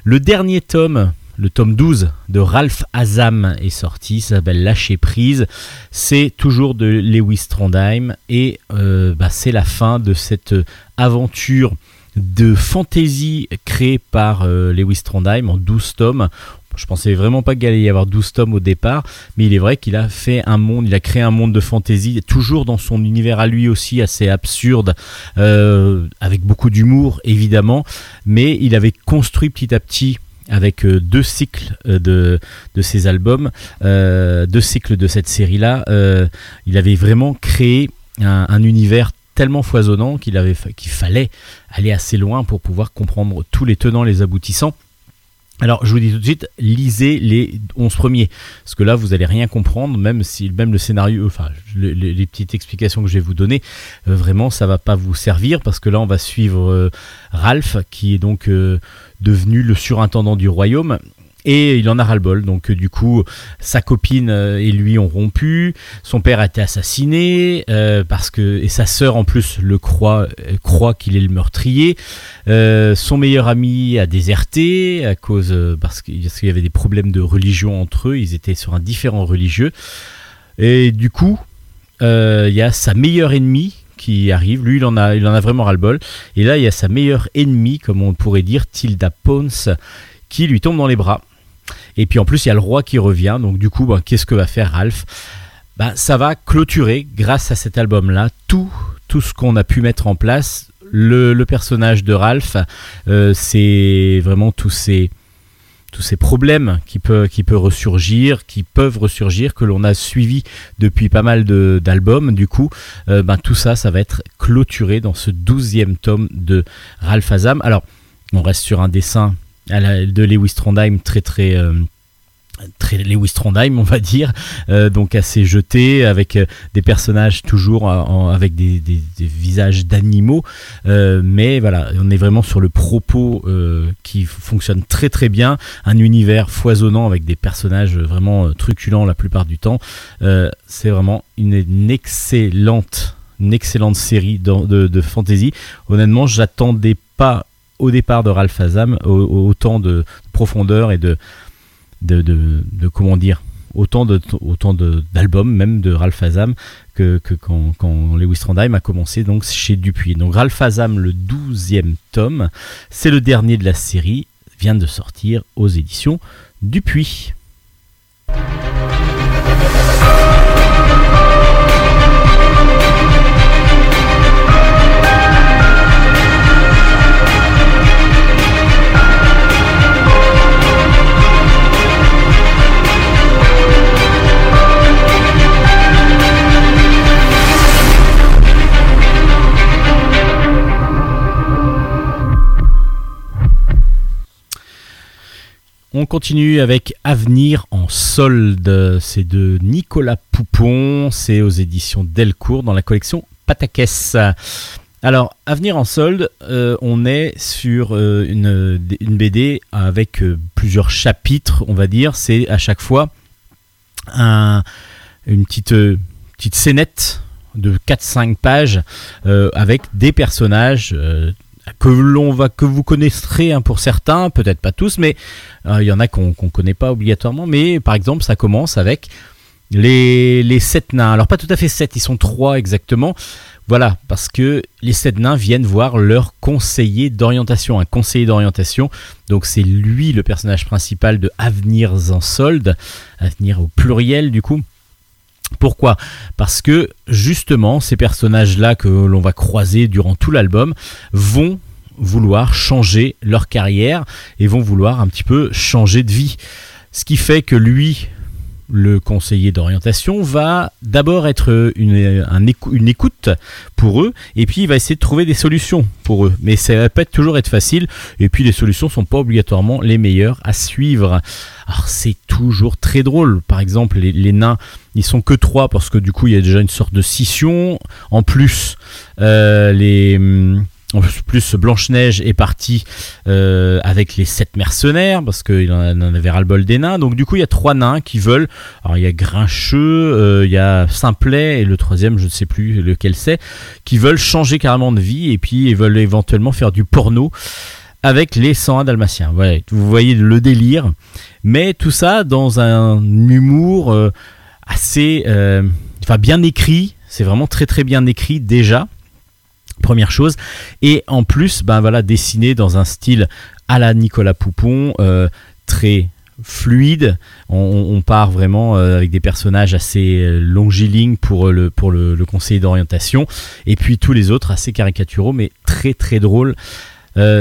Le dernier tome, le tome 12 de Ralph Azam est sorti, ça s'appelle Lâcher prise. C'est toujours de Lewis Trondheim et euh, bah, c'est la fin de cette aventure de fantasy créée par euh, Lewis Trondheim en 12 tomes. Je pensais vraiment pas qu'il allait y avoir 12 tomes au départ, mais il est vrai qu'il a fait un monde, il a créé un monde de fantasy, toujours dans son univers à lui aussi assez absurde, euh, avec beaucoup d'humour évidemment, mais il avait construit petit à petit avec euh, deux cycles euh, de, de ses albums, euh, deux cycles de cette série-là, il avait vraiment créé un, un univers tellement foisonnant qu'il avait qu'il fallait aller assez loin pour pouvoir comprendre tous les tenants, les aboutissants. Alors, je vous dis tout de suite, lisez les 11 premiers, parce que là, vous allez rien comprendre, même si même le scénario, enfin, le- le- les petites explications que je vais vous donner, vraiment, ça va pas vous servir, parce que là, on va suivre Ralph, qui est donc devenu le surintendant du royaume. Et il en a ras-le-bol, donc euh, du coup, sa copine euh, et lui ont rompu, son père a été assassiné, euh, parce que, et sa sœur en plus le croit, croit qu'il est le meurtrier. Son meilleur ami a déserté à cause parce qu'il y avait des problèmes de religion entre eux. Ils étaient sur un différent religieux. Et du coup, il y a sa meilleure ennemie qui arrive. Lui, il en a, il en a vraiment ras-le-bol. Et là, il y a sa meilleure ennemie, comme on pourrait dire, Tilda Pons, qui lui tombe dans les bras. Et puis en plus, il y a le roi qui revient. Donc du coup, bah, qu'est-ce que va faire Ralph? Bah, Ça va clôturer, grâce à cet album-là, tout, tout ce qu'on a pu mettre en place. Le, le personnage de Ralph, euh, c'est vraiment tous ces, tous ces problèmes qui, peut, qui peut ressurgir, qui peuvent ressurgir, que l'on a suivi depuis pas mal d'albums. Du coup, euh, ben, tout ça, ça va être clôturé dans ce douzième tome de Ralph Azam. Alors, on reste sur un dessin de Lewis Trondheim très très euh, très Lewis Trondheim on va dire euh, donc assez jeté avec euh, des personnages toujours en- avec des, des- des visages d'animaux. Euh, mais voilà on est vraiment sur le propos euh, qui fonctionne très très bien. Un univers foisonnant avec des personnages vraiment euh, truculents la plupart du temps. Euh, c'est vraiment une, excellente une excellente série dans- de, de fantasy. Honnêtement j'attendais pas au départ de Ralph Azam au- au- autant de profondeur et de, de, comment dire autant de autant d'albums même de Ralph Azam que, que quand, quand Lewis Trondheim a commencé donc chez Dupuis. Donc Ralph Azam le 12e tome, c'est le dernier de la série, vient de sortir aux éditions Dupuis. On continue avec Avenir en solde. C'est de Nicolas Poupon. C'est aux éditions Delcourt dans la collection Patakès. Alors, Avenir en solde, euh, on est sur euh, une, BD avec euh, plusieurs chapitres, on va dire. C'est à chaque fois un- une petite, scénette de 4-5 pages avec des personnages que vous connaîtrez hein, pour certains, peut-être pas tous, mais euh, il y en a qu'on qu'on connaît pas obligatoirement. Mais par exemple, ça commence avec les, les sept nains. Alors pas tout à fait sept, ils sont trois exactement. Voilà, parce que les sept nains viennent voir leur conseiller d'orientation, un conseiller d'orientation. Donc c'est lui le personnage principal de Avenirs en solde, avenir au pluriel du coup. Pourquoi? Parce que justement ces personnages-là que l'on va croiser durant tout l'album vont vouloir changer leur carrière et vont vouloir un petit peu changer de vie. Ce qui fait que lui, le conseiller d'orientation, va d'abord être une, un écou- une écoute pour eux et puis il va essayer de trouver des solutions pour eux. Mais ça va pas toujours être facile et puis les solutions sont pas obligatoirement les meilleures à suivre. Alors c'est toujours très drôle. Par exemple, les, les nains, ils sont que trois parce que du coup il y a déjà une sorte de scission. En plus, euh, les hum, En plus, Blanche-Neige est partie euh, avec les sept mercenaires parce qu'il en en avait ras-le-bol des nains. Donc, du coup, il y a trois nains qui veulent. Alors, il y a Grincheux, euh, il y a Simplet et le troisième, je ne sais plus lequel c'est, qui veulent changer carrément de vie et puis ils veulent éventuellement faire du porno avec les 101 dalmatiens. Vous voyez le délire. Mais tout ça dans un humour euh, assez. Enfin, bien écrit. C'est vraiment très très bien écrit déjà. Première chose. Et en plus, ben voilà, dessiné dans un style à la Nicolas Poupon, euh, très fluide. On, part vraiment euh, avec des personnages assez euh, longilignes pour le, pour d'orientation. Et puis tous les autres assez caricaturaux, mais très très drôles.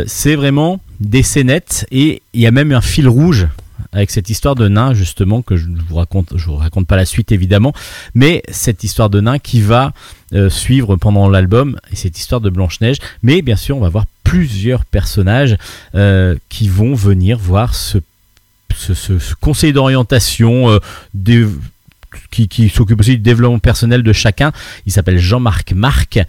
C'est vraiment des scénettes et il y a même un fil rouge avec cette histoire de nain justement que je vous raconte, je vous raconte pas la suite évidemment, mais cette histoire de nain qui va euh, suivre pendant l'album et cette histoire de Blanche Neige. Mais bien sûr, on va voir plusieurs personnages euh, qui vont venir voir ce, ce, conseil d'orientation euh, qui, qui s'occupe aussi du développement personnel de chacun. Il s'appelle Jean-Marc Marc.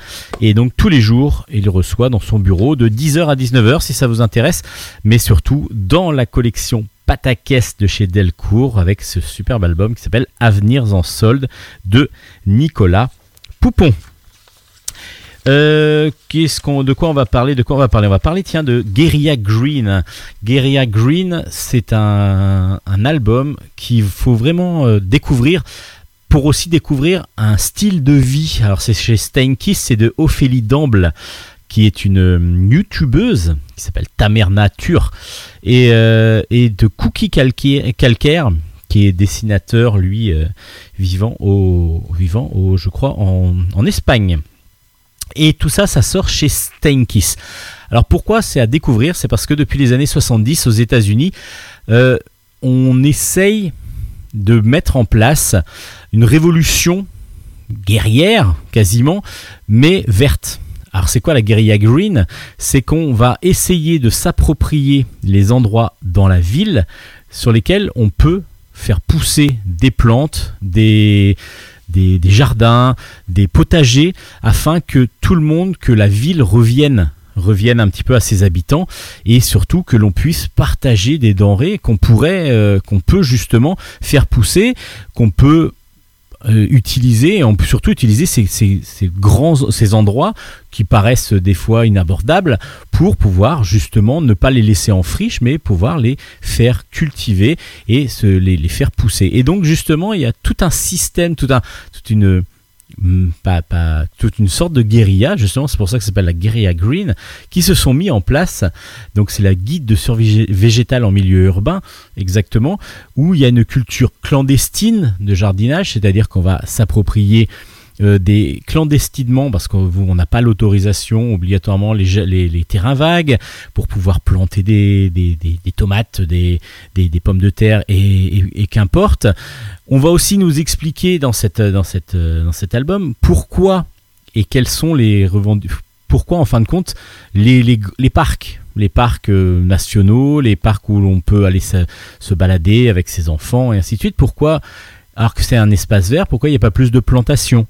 Et donc tous les jours, il reçoit dans son bureau de 10h à 19h si ça vous intéresse. Mais surtout dans la collection Pataquès de chez Delcourt avec ce superbe album qui s'appelle Avenirs en solde de Nicolas Poupon. Euh, de quoi on va parler De quoi on va parler? On va parler, tiens, de Guerilla Green. Guerilla Green, c'est un, un album qu'il faut vraiment euh, découvrir pour aussi découvrir un style de vie. Alors c'est chez Steinkiss, c'est de Ophélie Damble qui est une euh, youtubeuse qui s'appelle Tamer Nature et, euh, et de Cookie Calcaire, qui est dessinateur lui euh, vivant au vivant au je crois en, en Espagne. Et tout ça, ça sort chez Steinkiss. Alors pourquoi c'est à découvrir? C'est parce que depuis les années 70 aux États-Unis, on essaye de mettre en place une révolution guerrière, quasiment, mais verte. Alors c'est quoi la guérilla green? C'est qu'on va essayer de s'approprier les endroits dans la ville sur lesquels on peut faire pousser des plantes, des, jardins, des potagers, afin que tout le monde, que la ville revienne revienne un petit peu à ses habitants et surtout que l'on puisse partager des denrées qu'on pourrait euh, qu'on peut justement faire pousser qu'on peut euh, utiliser et on peut surtout utiliser ces, grands ces endroits qui paraissent des fois inabordables pour pouvoir justement ne pas les laisser en friche mais pouvoir les faire cultiver et se, les, faire pousser. Et donc justement il y a tout un système tout un toute une pas, pas toute une sorte de guérilla justement c'est pour ça que ça s'appelle la guérilla green qui se sont mis en place. Donc c'est la guide de survie végétale en milieu urbain exactement où il y a une culture clandestine de jardinage c'est-à-dire qu'on va s'approprier euh, des clandestinement parce qu'on on n'a pas l'autorisation obligatoirement les, les, terrains vagues pour pouvoir planter des, des, des- des tomates, des, pommes de terre et, qu'importe. On va aussi nous expliquer dans, cette, dans, cette, dans cet album pourquoi et quels sont les revendu pourquoi en fin de compte les, les, les parcs les parcs euh, nationaux, les parcs où l'on peut aller se, se balader avec ses enfants et ainsi de suite. Pourquoi, alors que c'est un espace vert, pourquoi il n'y a pas plus de plantations?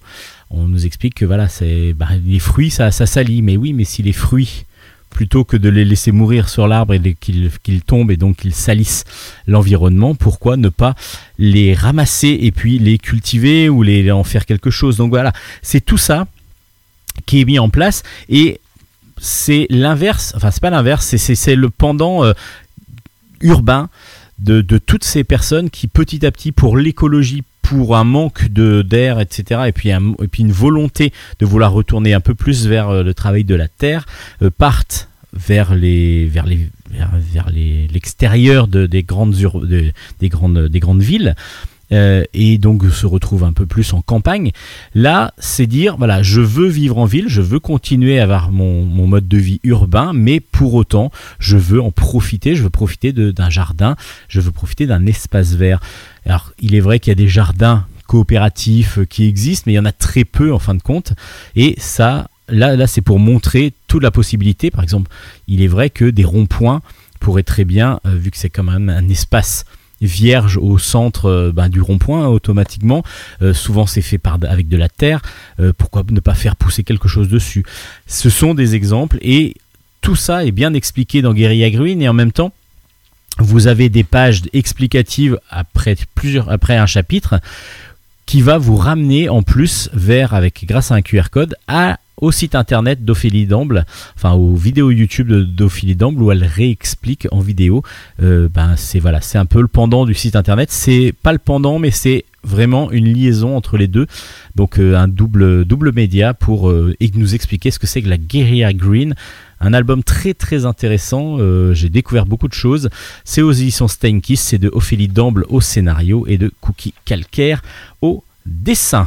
On nous explique que voilà, c'est bah, les fruits, ça, ça salit. Mais oui, mais si les fruits, plutôt que de les laisser mourir sur l'arbre et qu'ils tombent et donc qu'ils salissent l'environnement, pourquoi ne pas les ramasser et puis les cultiver ou les en faire quelque chose? Donc voilà, c'est tout ça qui est mis en place et c'est l'inverse, enfin c'est pas l'inverse, c'est le pendant euh, urbain de, toutes ces personnes qui petit à petit pour l'écologie pour un manque de d'air etc et puis un- et puis une volonté de vouloir retourner un peu plus vers euh, le travail de la terre euh, partent vers les vers les vers, les l'extérieur de, des grandes de- des grandes des grandes villes euh, et donc se retrouvent un peu plus en campagne Là, c'est dire, voilà, je veux vivre en ville, je veux continuer à avoir mon, mode de vie urbain, mais pour autant, je veux en profiter, je veux profiter d'un jardin, je veux profiter d'un espace vert. Alors, il est vrai qu'il y a des jardins coopératifs euh, qui existent, mais il y en a très peu en fin de compte. Et ça, là, là c'est pour montrer toute la possibilité. Par exemple, il est vrai que des ronds-points pourraient très bien, euh, vu que c'est quand même un espace vierge au centre euh, ben, du rond-point hein, automatiquement. Euh, souvent c'est fait avec de la terre. Euh, pourquoi ne pas faire pousser quelque chose dessus? Ce sont des exemples et tout ça est bien expliqué dans Guerilla Green et en même temps vous avez des pages explicatives après plusieurs après un chapitre qui va vous ramener en plus vers avec grâce à un QR code à au site internet d'Ophélie Damble, enfin aux vidéos YouTube d'Ophélie Damble où elle réexplique en vidéo. Euh, ben c'est voilà, c'est un peu le pendant du site internet. C'est pas le pendant, mais c'est vraiment une liaison entre les deux. Donc euh, un double double média pour euh, nous expliquer ce que c'est que la Guerilla Green. Un album très très intéressant. J'ai découvert beaucoup de choses. C'est aux éditions Steinkiss. C'est de Ophélie Damble au scénario et de Cookie Calcaire au dessin.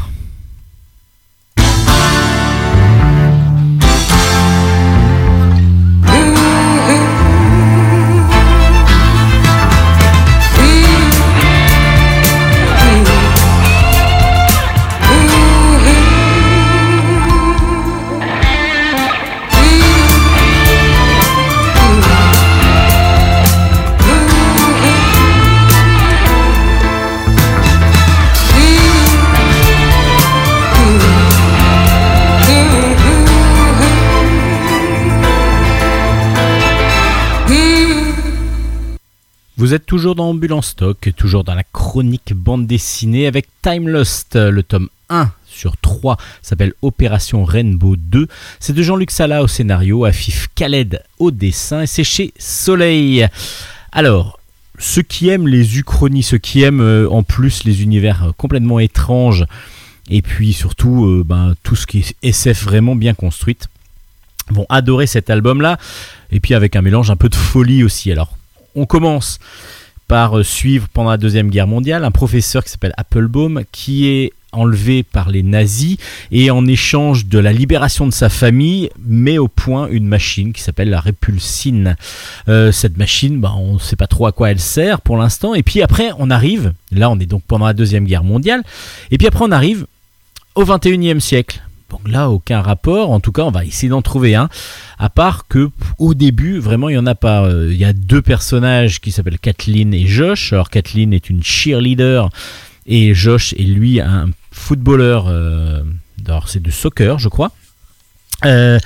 Vous êtes toujours dans Ambulance Stock, toujours dans la chronique bande dessinée avec Time Lost, le tome 1 sur 3 s'appelle Opération Rainbow 2. C'est de Jean-Luc Sala au scénario, Afif Khaled au dessin et c'est chez Soleil. Alors, ceux qui aiment les uchronies, ceux qui aiment euh, en plus les univers euh, complètement étranges et puis surtout euh, ben, tout ce qui est SF vraiment bien construite vont adorer cet album là et puis avec un mélange un peu de folie aussi. Alors, on commence par euh, suivre pendant la Deuxième Guerre mondiale un professeur qui s'appelle Applebaum qui est enlevé par les nazis et en échange de la libération de sa famille met au point une machine qui s'appelle la Répulsine. Euh, cette machine, bah, on ne sait pas trop à quoi elle sert pour l'instant et puis après on arrive, là on est donc pendant la Deuxième Guerre mondiale, et puis après on arrive au 21e siècle. Donc là, aucun rapport. En tout cas, on va essayer d'en trouver un. À part que au début, vraiment, il y en a pas. Euh, Il y a deux personnages qui s'appellent Kathleen et Josh. Alors Kathleen est une cheerleader et Josh est lui un footballeur. euh, alors c'est du soccer, je crois. euh,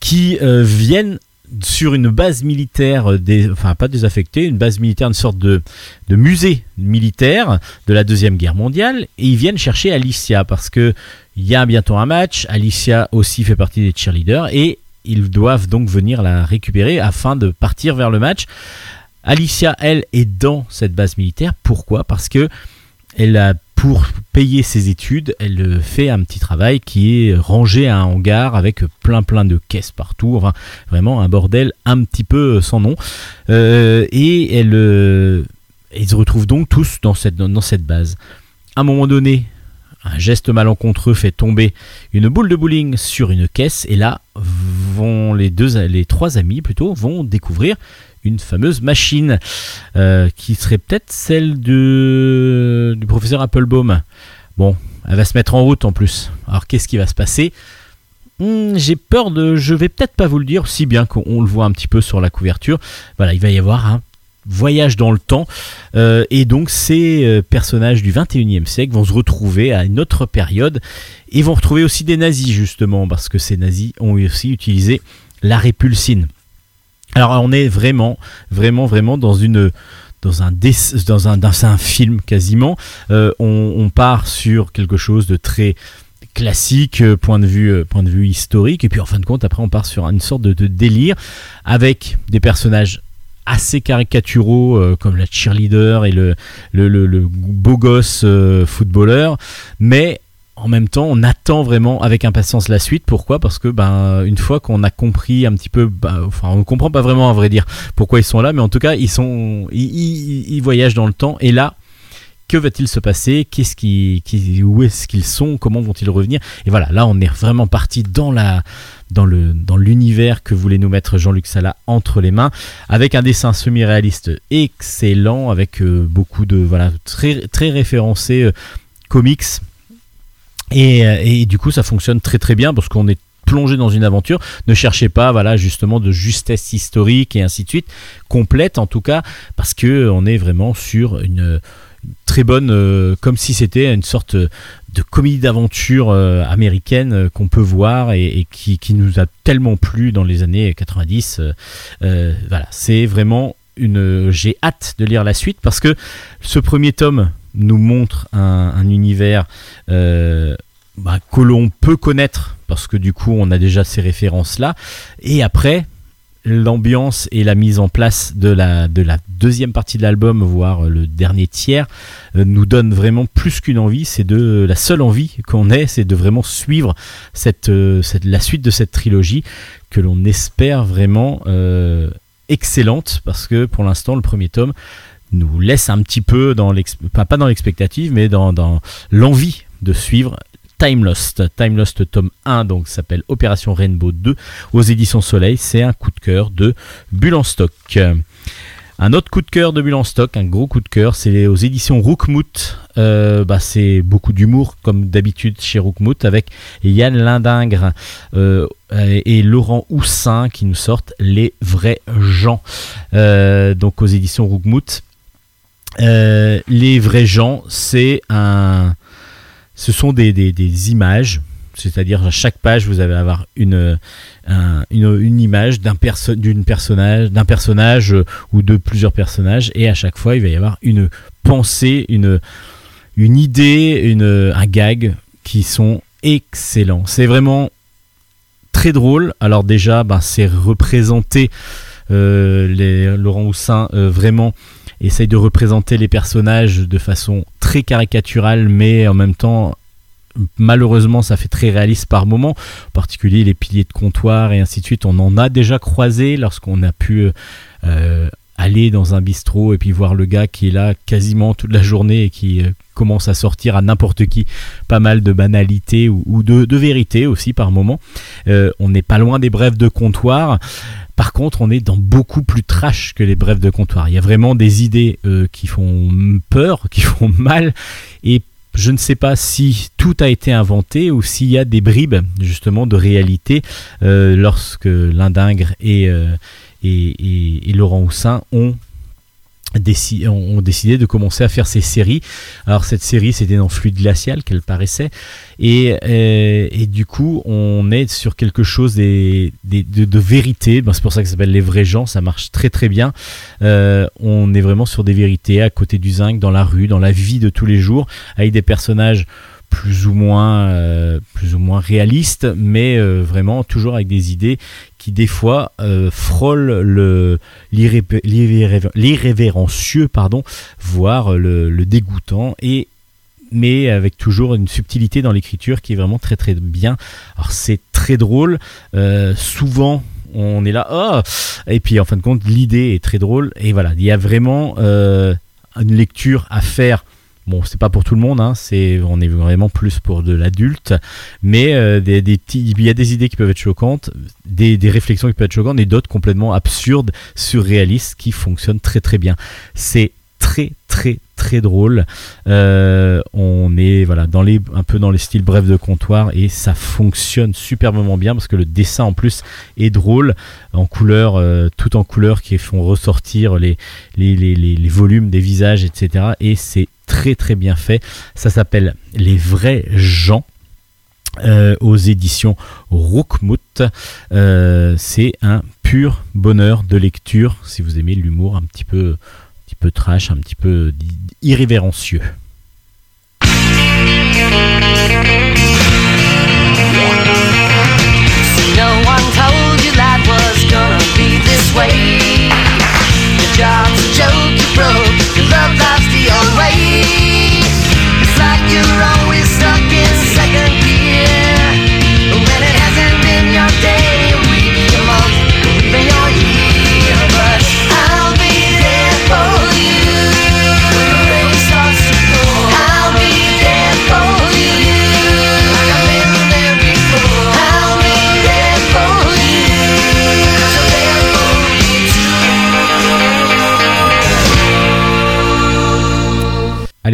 qui euh, viennent sur une base militaire, enfin pas désaffectée, une base militaire, une sorte de, de musée militaire de la Deuxième Guerre mondiale, et ils viennent chercher Alicia parce que il y a bientôt un match, Alicia aussi fait partie des cheerleaders, et ils doivent donc venir la récupérer afin de partir vers le match. Alicia, elle, est dans cette base militaire. Pourquoi? Parce que elle a, pour payer ses études, elle fait un petit travail qui est rangé à un hangar avec plein plein de caisses partout. Enfin, vraiment un bordel un petit peu sans nom. Euh, et elle, euh, ils se retrouvent donc tous dans cette, dans cette base. À un moment donné, un geste malencontreux fait tomber une boule de bowling sur une caisse et là vont les deux les trois amis plutôt vont découvrir une fameuse machine euh, qui serait peut-être celle de, du professeur Applebaum. Bon, elle va se mettre en route en plus. Alors qu'est-ce qui va se passer? Hmm, J'ai peur de... Je vais peut-être pas vous le dire, si bien qu'on le voit un petit peu sur la couverture. Voilà, il va y avoir un voyage dans le temps. Euh, et donc ces euh, personnages du 21e siècle vont se retrouver à une autre période et vont retrouver aussi des nazis justement, parce que ces nazis ont aussi utilisé la répulsine. Alors on est vraiment, vraiment, vraiment dans une dans un, dans un, dans un film quasiment. Euh, on, part sur quelque chose de très classique, point de vue, point de vue historique, et puis en fin de compte, après on part sur une sorte de délire avec des personnages assez caricaturaux euh, comme la cheerleader et le, le, beau gosse euh, footballeur, mais en même temps, on attend vraiment avec impatience la suite. Pourquoi? Parce que ben une fois qu'on a compris un petit peu, ben, enfin on ne comprend pas vraiment à vrai dire pourquoi ils sont là, mais en tout cas ils sont, ils- ils voyagent dans le temps et là. Que va-t-il se passer? Qu'est-ce qui, où est-ce qu'ils sont? Comment vont-ils revenir? Et voilà, là on est vraiment parti dans la, dans le, dans l'univers que voulait nous mettre Jean-Luc Sala entre les mains, avec un dessin semi-réaliste excellent, avec euh, beaucoup de voilà très très référencé euh, comics. Et, euh, et du coup, ça fonctionne très très bien parce qu'on est plongé dans une aventure. Ne cherchez pas, voilà, justement, de justesse historique et ainsi de suite, complète en tout cas, parce que on est vraiment sur une très bonne, euh, comme si c'était une sorte de comédie d'aventure euh, américaine euh, qu'on peut voir et, qui, nous a tellement plu dans les années 90. euh, euh, voilà, c'est vraiment une. J'ai hâte de lire la suite parce que ce premier tome nous montre un, un univers bah, que l'on peut connaître parce que du coup on a déjà ces références là et après l'ambiance et la mise en place de la, de la deuxième partie de l'album, voire le dernier tiers, euh, nous donne vraiment plus qu'une envie. C'est de la seule envie qu'on ait, c'est de vraiment suivre euh, la suite de cette trilogie que l'on espère vraiment euh, excellente, parce que pour l'instant, le premier tome nous laisse un petit peu dans pas, dans l'expectative, mais dans l'envie de suivre Time Lost. Time Lost tome 1 donc s'appelle Opération Rainbow 2 aux éditions Soleil. C'est un coup de cœur de Bulle en stock. Un autre coup de cœur de Bulle en stock, un gros coup de cœur, c'est aux éditions Rookmout. Euh, bah, c'est beaucoup d'humour comme d'habitude chez Rookmout avec Yann Lindingre euh, et Laurent Houssin qui nous sortent Les vrais gens. Euh, donc aux éditions Rookmout. Euh, les vrais gens, c'est un, ce sont des, des, images, c'est-à-dire à chaque page vous allez avoir une, un- une, une image d'un personnage, d'un personnage euh, ou de plusieurs personnages, et à chaque fois il va y avoir une pensée, une, une idée, une, un gag qui sont excellents. C'est vraiment très drôle. Alors déjà, ben, c'est représenté. Euh, Laurent Houssin euh, vraiment essaye de représenter les personnages de façon très caricaturale, mais en même temps, malheureusement, ça fait très réaliste par moment. En particulier les piliers de comptoir et ainsi de suite. On en a déjà croisé lorsqu'on a pu euh, aller dans un bistrot et puis voir le gars qui est là quasiment toute la journée et qui commence à sortir à n'importe qui pas mal de banalités ou, de, de vérité aussi par moment. Euh, on n'est pas loin des brèves de comptoir. Par contre, on est dans beaucoup plus trash que les brèves de comptoir. Il y a vraiment des idées euh, qui font peur, [laughs] qui font mal, et je ne sais pas si tout a été inventé ou s'il y a des bribes justement de réalité euh, lorsque Lindingre et, et, et- et Laurent Houssin ont ont décidé de commencer à faire ces séries. Alors cette série c'était dans Fluide Glacial qu'elle paraissait et, euh, et du coup on est sur quelque chose des, des- de, de vérité. Ben, c'est pour ça que ça s'appelle Les vrais gens, ça marche très très bien. Euh, on est vraiment sur des vérités à côté du zinc, dans la rue, dans la vie de tous les jours, avec des personnages plus ou moins euh, plus ou moins réalistes mais euh, vraiment toujours avec des idées qui des fois euh, frôlent le l'irré- l'irré- l'irrévérencieux pardon voire le, dégoûtant et mais avec toujours une subtilité dans l'écriture qui est vraiment très très bien. Alors c'est très drôle souvent on est là oh et puis en fin de compte l'idée est très drôle et voilà il y a vraiment une lecture à faire Bon, c'est pas pour tout le monde, hein, c'est, on est vraiment plus pour de l'adulte, mais euh, il y a des idées qui peuvent être choquantes, des, réflexions qui peuvent être choquantes, et d'autres complètement absurdes, surréalistes, qui fonctionnent très très bien. C'est très très très drôle. Euh, on est voilà un peu dans les styles brefs de comptoir et ça fonctionne superbement bien parce que le dessin en plus est drôle en couleur, euh, tout en couleur qui font ressortir les, les volumes des visages etc. Et c'est très très bien fait. Ça s'appelle Les vrais gens. euh, aux éditions Rookmout. Euh, c'est un pur bonheur de lecture si vous aimez l'humour un petit peu, un petit peu trash, un petit peu irrévérencieux.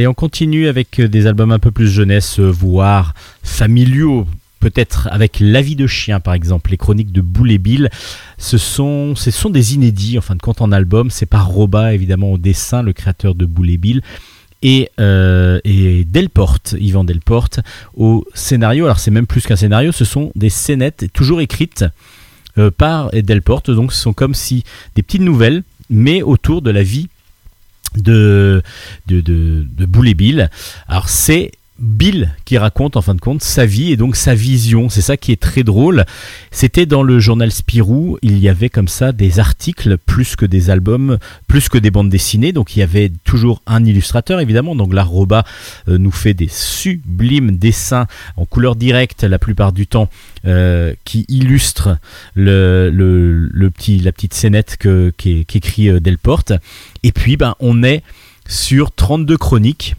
On continue avec euh, des albums un peu plus jeunesse, euh, voire familiaux. peut-être avec La vie de chien par exemple, les chroniques de Boule et Bill, ce sont, des inédits en fin de compte en album. C'est par Roba évidemment au dessin, le créateur de Boule et Bill. Et, euh, et Delporte, Yvan Delporte, au scénario. Alors c'est même plus qu'un scénario, ce sont des scénettes toujours écrites par Delporte. Donc ce sont comme si des petites nouvelles, mais autour de la vie de, de, de, de Bill. Alors c'est Bill qui raconte en fin de compte sa vie et donc sa vision. C'est ça qui est très drôle. C'était dans le journal Spirou, il y avait comme ça des articles plus que des albums, plus que des bandes dessinées. Donc il y avait toujours un illustrateur évidemment. Donc là, Roba euh, nous fait des sublimes dessins en couleur directe la plupart du temps euh, qui illustrent le, petit, la petite scénette qu'écrit euh, Delporte. Et puis ben, on est sur 32 chroniques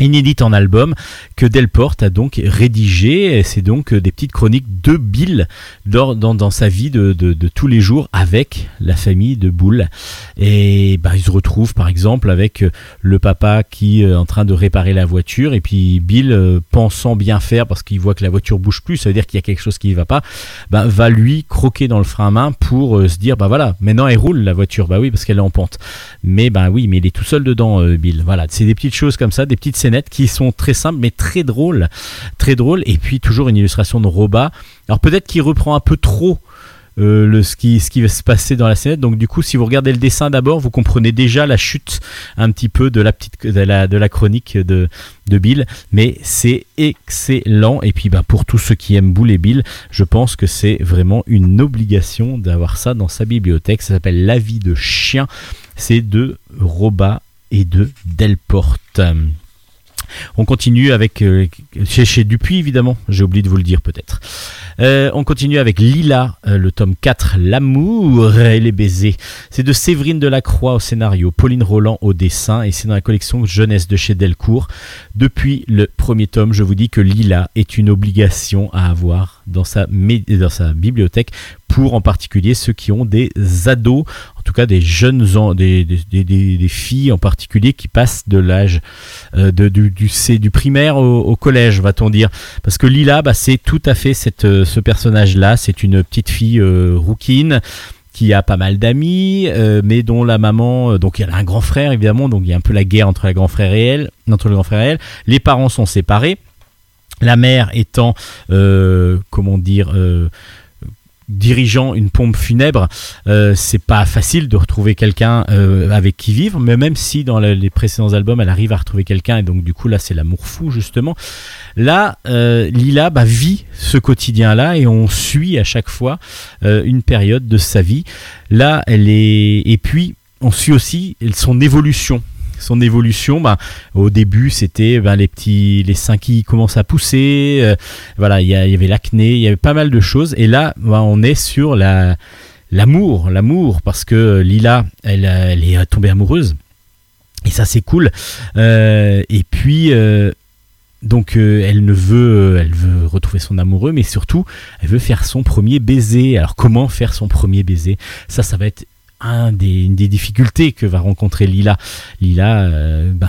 inédite en album que Delporte a donc rédigé. C'est donc euh, des petites chroniques de Bill dans, sa vie de, tous les jours avec la famille de Boule. Et bah, il se retrouve par exemple avec euh, le papa qui est en train de réparer la voiture et puis Bill euh, pensant bien faire parce qu'il voit que la voiture bouge plus, ça veut dire qu'il y a quelque chose qui ne va pas, bah, va lui croquer dans le frein à main pour se dire bah voilà, maintenant elle roule la voiture, bah oui parce qu'elle est en pente. Mais bah oui, mais il est tout seul dedans Bill. Voilà, c'est des petites choses comme ça, des petites qui sont très simples mais très drôles, très drôles. Et puis toujours une illustration de Roba. Alors peut-être qu'il reprend un peu trop. euh, le, ce, qui, ce qui va se passer dans la scénette. Donc du coup, si vous regardez le dessin d'abord, vous comprenez déjà la chute un petit peu de la petite de la, de la chronique de, de Bill. Mais c'est excellent. Et puis bah, pour tous ceux qui aiment Boule et Bill, je pense que c'est vraiment une obligation d'avoir ça dans sa bibliothèque. Ça s'appelle La vie de chien. C'est de Roba et de Delporte. On continue avec euh, chez, Dupuis évidemment, j'ai oublié de vous le dire peut-être. Euh, on continue avec Lila, euh, le tome 4, L'amour et les baisers. C'est de Séverine Delacroix au scénario, Pauline Roland au dessin et c'est dans la collection Jeunesse de chez Delcourt. Depuis le premier tome, je vous dis que Lila est une obligation à avoir dans sa, dans sa bibliothèque pour en particulier ceux qui ont des ados, en tout cas des jeunes, des, des, filles en particulier qui passent de l'âge euh, du, C- du primaire au, collège, va-t-on dire. Parce que Lila, bah, c'est tout à fait cette, euh, ce personnage-là. C'est une petite fille euh, rouquine qui a pas mal d'amis, mais dont la maman, donc elle a un grand frère évidemment, donc il y a un peu la guerre entre la grand frère et elle, entre le grand frère et elle. Les parents sont séparés. La mère étant, euh, comment dire, euh, dirigeant une pompe funèbre, euh, c'est pas facile de retrouver quelqu'un avec qui vivre, mais même si dans le- les précédents albums elle arrive à retrouver quelqu'un et donc du coup là c'est l'amour fou justement. Là, Lila bah, vit ce quotidien-là et on suit à chaque fois une période de sa vie. Là, elle est et puis on suit aussi son évolution. Son évolution, bah, au début, c'était bah, les petits, les seins qui commencent à pousser. euh, voilà, il y, avait l'acné, il y avait pas mal de choses. Et là, bah, on est sur la l'amour, l'amour, parce que Lila, elle, euh, elle est tombée amoureuse. Et ça, c'est cool. Euh, et puis, euh, donc, euh, elle ne veut, elle veut retrouver son amoureux, mais surtout, elle veut faire son premier baiser. Alors, comment faire son premier baiser? Ça, ça va être des, une des difficultés que va rencontrer Lila. Lila, euh, ben,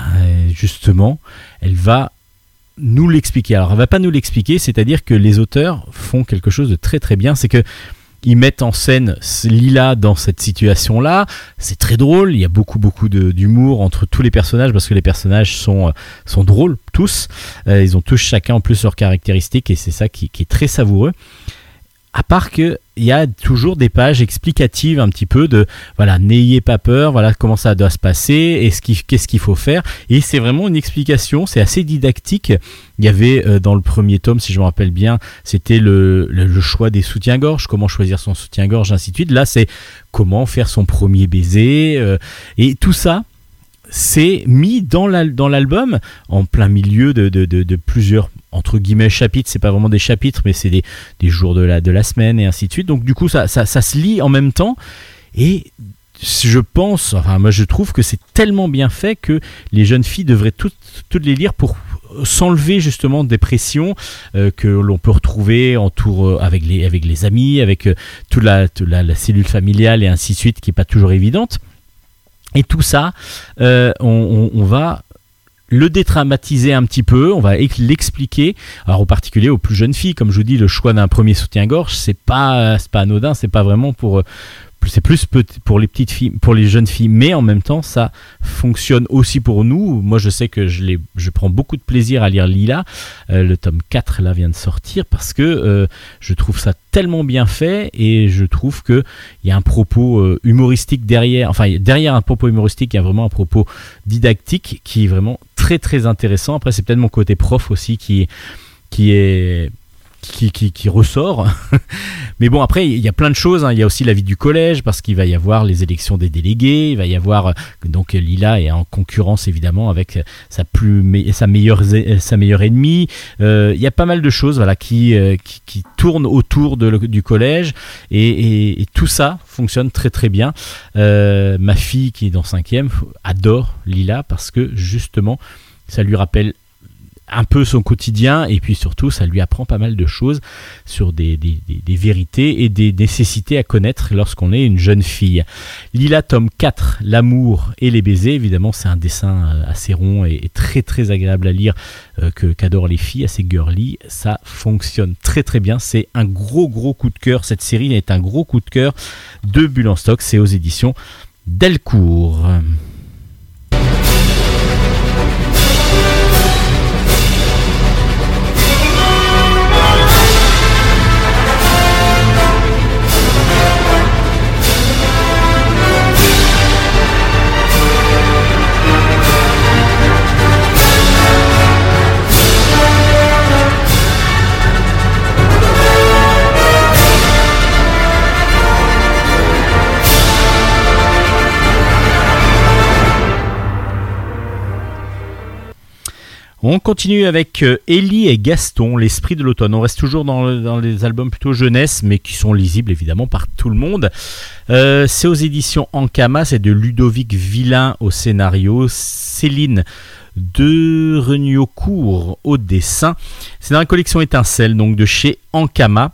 justement, elle va nous l'expliquer. Alors, elle va pas nous l'expliquer, c'est-à-dire que les auteurs font quelque chose de très très bien, c'est que ils mettent en scène Lila dans cette situation-là. C'est très drôle. Il y a beaucoup beaucoup d'humour entre tous les personnages parce que les personnages sont euh, sont drôles tous. Euh, ils ont tous chacun en plus leurs caractéristiques et c'est ça qui est très savoureux. À part que il y a toujours des pages explicatives un petit peu de voilà n'ayez pas peur voilà comment ça doit se passer et ce qu'est-ce qu'il faut faire. Et c'est vraiment une explication c'est assez didactique. Il y avait euh, dans le premier tome si je me rappelle bien c'était le, le, le choix des soutiens-gorge comment choisir son soutien-gorge ainsi de suite. Là c'est comment faire son premier baiser euh, et tout ça c'est mis dans l'al- dans l'album en plein milieu de, plusieurs entre guillemets chapitres. C'est pas vraiment des chapitres mais c'est des, jours de la, semaine et ainsi de suite. Donc du coup ça, se lit en même temps. Et je pense enfin moi je trouve que c'est tellement bien fait que les jeunes filles devraient toutes, les lire pour s'enlever justement des pressions euh, que l'on peut retrouver entour euh, avec les amis avec euh, toute la, la, cellule familiale et ainsi de suite qui est pas toujours évidente et tout ça, euh, on, va le dédramatiser un petit peu, on va ex- l'expliquer. Alors en particulier aux plus jeunes filles, comme je vous dis, le choix d'un premier soutien-gorge, c'est pas pas anodin, c'est pas vraiment pour euh, c'est plus pour les petites filles, pour les jeunes filles, mais en même temps ça fonctionne aussi pour nous. Moi je sais que je, prends beaucoup de plaisir à lire Lila. Euh, le tome 4 là vient de sortir parce que euh, je trouve ça tellement bien fait et je trouve que il y a un propos euh, humoristique derrière. Enfin derrière un propos humoristique, il y a vraiment un propos didactique qui est vraiment très très intéressant. Après c'est peut-être mon côté prof aussi qui qui est qui, ressort. [laughs] Mais bon, après, il y a plein de choses. hein. Il y a aussi la vie du collège, parce qu'il va y avoir les élections des délégués. Il va y avoir. euh, Donc, Lila est en concurrence, évidemment, avec sa, plus sa, meilleure, zé- sa meilleure ennemie. Euh, il y a pas mal de choses voilà, qui, euh, qui, tournent autour du collège. Et, tout ça fonctionne très, très bien. Euh, ma fille, qui est dans 5 adore Lila, parce que justement, ça lui rappelle un peu son quotidien et puis surtout ça lui apprend pas mal de choses sur des, vérités et des nécessités à connaître lorsqu'on est une jeune fille. Lila tome 4, l'amour et les baisers, évidemment c'est un dessin euh, assez rond et, et très très agréable à lire euh, que qu'adorent les filles, assez girly, ça fonctionne très très bien, c'est un gros gros coup de cœur, cette série est un gros coup de cœur de Bulle en stock, c'est aux éditions Delcourt. On continue avec euh, Ellie et Gaston, l'esprit de l'automne. On reste toujours dans, le- les albums plutôt jeunesse, mais qui sont lisibles évidemment par tout le monde. Euh, c'est aux éditions Ankama, c'est de Ludovic Villain au scénario, Céline de Reniocourt au dessin. C'est dans la collection Étincelle, donc de chez Ankama.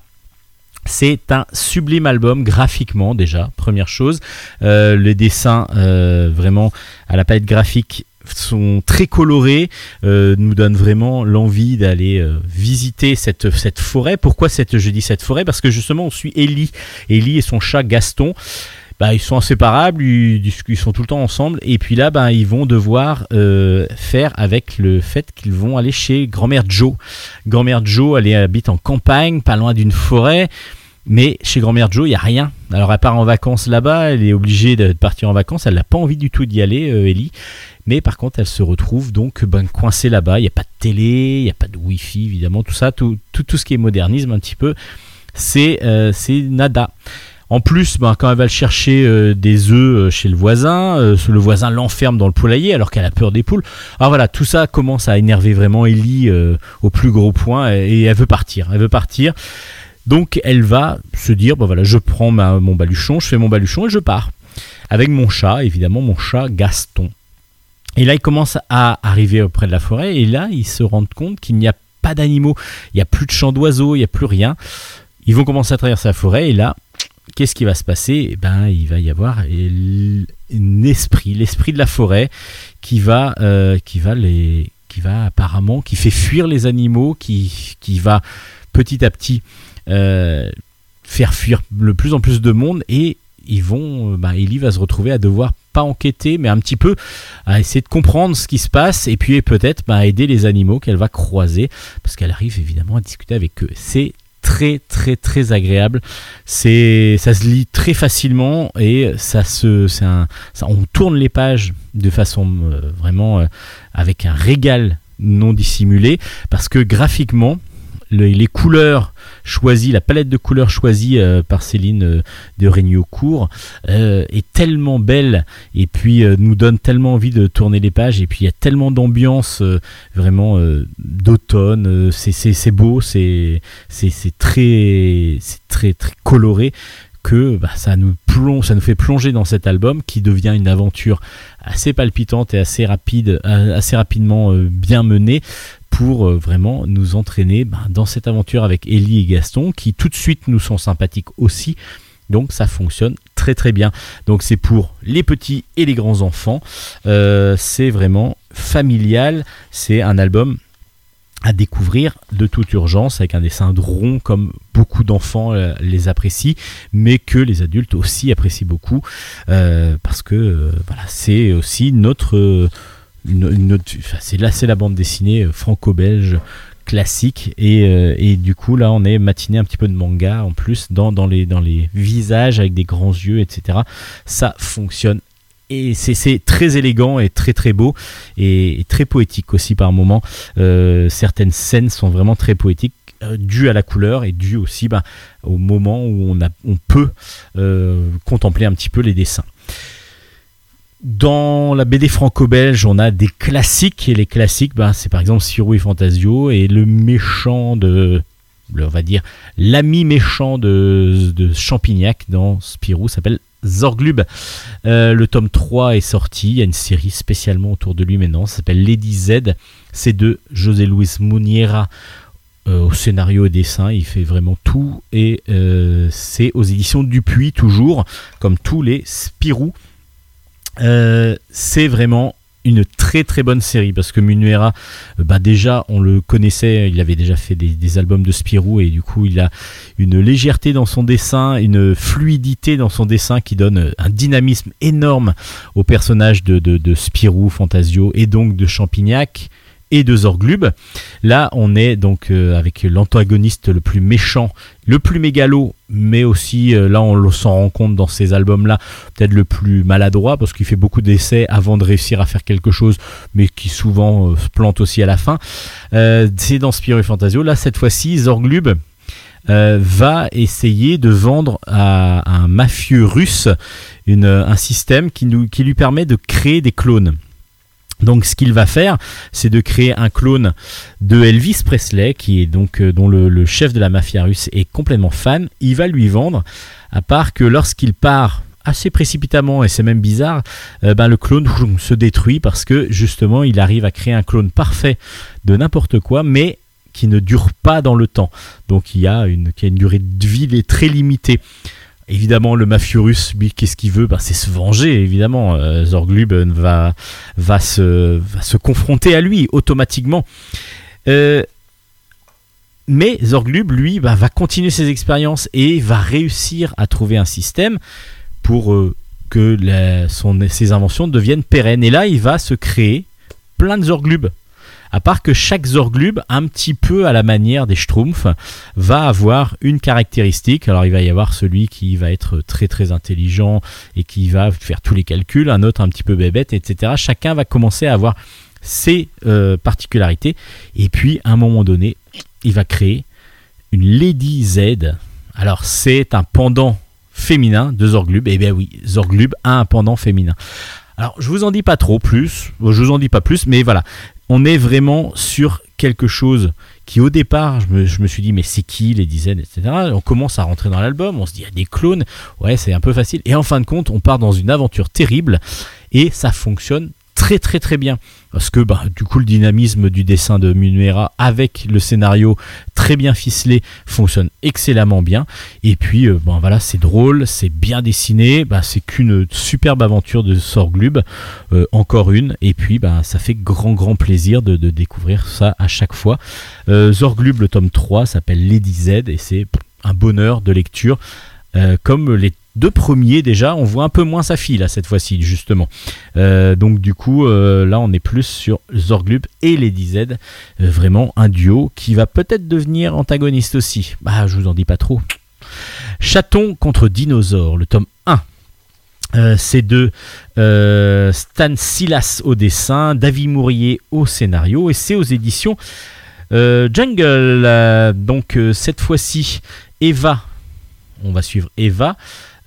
C'est un sublime album graphiquement déjà, première chose. Euh, les dessins euh, vraiment à la palette graphique sont très colorés, euh, nous donnent vraiment l'envie d'aller euh, visiter cette, cette forêt. Pourquoi cette, je dis cette forêt? Parce que justement on suit Ellie. Ellie et son chat Gaston. Bah, ils sont inséparables, ils, sont tout le temps ensemble, et puis là, bah, ils vont devoir euh, faire avec le fait qu'ils vont aller chez grand-mère Joe. Grand-mère Joe, elle habite en campagne, pas loin d'une forêt, mais chez grand-mère Joe, il n'y a rien. Alors, elle part en vacances là-bas, elle est obligée de partir en vacances, elle n'a pas envie du tout d'y aller, Ellie. Mais par contre, elle se retrouve donc ben, coincée là-bas. Il n'y a pas de télé, il n'y a pas de Wi-Fi, évidemment, tout ça, tout, ce qui est modernisme un petit peu, c'est euh, nada. En plus, ben, quand elle va chercher euh, des œufs euh, chez le voisin, le voisin l'enferme dans le poulailler alors qu'elle a peur des poules. Alors voilà, tout ça commence à énerver vraiment Ellie au plus gros point et, elle veut partir. Elle veut partir. Donc elle va se dire, bon voilà, je prends mon baluchon, je fais mon baluchon et je pars. Avec mon chat, évidemment, mon chat Gaston. Et là, il commence à arriver auprès de la forêt. Et là, ils se rendent compte qu'il n'y a pas d'animaux, il n'y a plus de chants d'oiseaux, il n'y a plus rien. Ils vont commencer à traverser la forêt. Et là, qu'est-ce qui va se passer? Eh ben, il va y avoir un esprit, l'esprit de la forêt, qui va, euh, qui va les, qui va apparemment, qui fait fuir les animaux, qui, qui va petit à petit euh, faire fuir le plus en plus de monde. Et ils vont, bah, Ellie va se retrouver à devoir pas enquêter, mais un petit peu à essayer de comprendre ce qui se passe et puis peut-être bah, aider les animaux qu'elle va croiser parce qu'elle arrive évidemment à discuter avec eux. C'est très très très agréable. C'est ça se lit très facilement et ça se un ça- on tourne les pages de façon euh, vraiment euh, avec un régal non dissimulé parce que graphiquement le- les couleurs choisies, la palette de couleurs choisie euh, par Céline euh, de Régnaucourt euh, est tellement belle et puis nous donne tellement envie de tourner les pages et puis il y a tellement d'ambiance vraiment d'automne, c'est- beau, c'est très très très coloré que bah, ça nous plonge, ça nous fait plonger dans cet album qui devient une aventure assez palpitante et assez rapide, assez rapidement bien menée pour euh, vraiment nous entraîner bah, dans cette aventure avec Ellie et Gaston qui tout de suite nous sont sympathiques aussi. Donc ça fonctionne très très bien. Donc c'est pour les petits et les grands enfants. Euh, c'est vraiment familial. C'est un album à découvrir de toute urgence avec un dessin rond comme beaucoup d'enfants euh, les apprécient mais que les adultes aussi apprécient beaucoup parce que voilà c'est aussi notre c'est la bande dessinée euh, franco-belge classique. Et, euh, et du coup là on est matiné un petit peu de manga en plus dans, les, visages avec des grands yeux etc ça fonctionne. Et c'est- très élégant et très très beau et, très poétique aussi par moments. Euh, certaines scènes sont vraiment très poétiques dues à la couleur et dues aussi bah, au moment où on, peut contempler un petit peu les dessins. Dans la BD franco-belge, on a des classiques et les classiques, bah, c'est par exemple Spirou et Fantasio et le méchant de, on va dire, l'ami méchant de, de Champignac dans Spirou s'appelle Zorglub. Euh, le tome 3 est sorti, il y a une série spécialement autour de lui maintenant, ça s'appelle Lady Z. C'est de José Luis Muniera euh, au scénario et dessin, il fait vraiment tout et euh, c'est aux éditions Dupuis toujours, comme tous les Spirou. Euh, c'est vraiment une très très bonne série parce que Munuera, euh, bah déjà on le connaissait, il avait déjà fait des, albums de Spirou et du coup il a une légèreté dans son dessin, une fluidité dans son dessin qui donne euh, un dynamisme énorme au personnage de Spirou, Fantasio et donc de Champignac et de Zorglub. Là, on est donc euh, avec l'antagoniste le plus méchant, le plus mégalo, mais aussi, euh, là, on s'en rend compte dans ces albums-là, peut-être le plus maladroit, parce qu'il fait beaucoup d'essais avant de réussir à faire quelque chose, mais qui souvent euh, se plante aussi à la fin. C'est dans Spirou et Fantasio. Là, cette fois-ci, Zorglub va essayer de vendre à un mafieux russe un système qui lui permet de créer des clones. Donc ce qu'il va faire, c'est de créer un clone de Elvis Presley, qui est donc euh, dont le, chef de la mafia russe est complètement fan. Il va lui vendre, à part que lorsqu'il part assez précipitamment, et c'est même bizarre, euh, ben, le clone se détruit parce que justement il arrive à créer un clone parfait de n'importe quoi, mais qui ne dure pas dans le temps. Donc il y a une, durée de vie très limitée. Évidemment, le mafieux russe, lui, qu'est-ce qu'il veut? Ben, C'est se venger, évidemment. Euh, Zorglub euh, va, va, se, va se confronter à lui automatiquement. Euh, mais Zorglub, lui, bah, va continuer ses expériences et va réussir à trouver un système pour que son, ses inventions deviennent pérennes. Et là, il va se créer plein de Zorglub. À part que chaque Zorglub, un petit peu à la manière des Schtroumpfs, va avoir une caractéristique. Alors il va y avoir celui qui va être très très intelligent et qui va faire tous les calculs, un autre un petit peu bébête, etc. Chacun va commencer à avoir ses euh, particularités. Et puis à un moment donné, il va créer une Lady Z. Alors c'est un pendant féminin de Zorglub. Et bien oui, Zorglub a un pendant féminin. Alors je vous en dis pas trop plus, je vous en dis pas plus, mais voilà, on est vraiment sur quelque chose qui au départ, je me, suis dit mais c'est qui les dizaines, etc. On commence à rentrer dans l'album, on se dit il y a des clones, ouais c'est un peu facile, et en fin de compte on part dans une aventure terrible et ça fonctionne très très très bien. Parce que bah, du coup le dynamisme du dessin de Munuera avec le scénario très bien ficelé fonctionne excellemment bien. Et puis euh, voilà c'est drôle c'est bien dessiné bah, c'est qu'une superbe aventure de Sorglub euh, encore une. Et puis bah, ça fait grand grand plaisir de, découvrir ça à chaque fois. Euh, Zorglub le tome 3 s'appelle Lady Z et c'est un bonheur de lecture Euh, comme les deux premiers déjà on voit un peu moins sa fille là cette fois-ci justement euh, donc du coup, euh, là, on est plus sur Zorglub et Lady Z. Euh, vraiment un duo qui va peut-être devenir antagoniste aussi. Bah, je vous en dis pas trop. Chaton contre dinosaure, le tome 1. Euh, c'est de Stan Silas au dessin, David Mourier au scénario, et c'est aux éditions Jungle. Donc cette fois-ci, Eva, on va suivre Eva,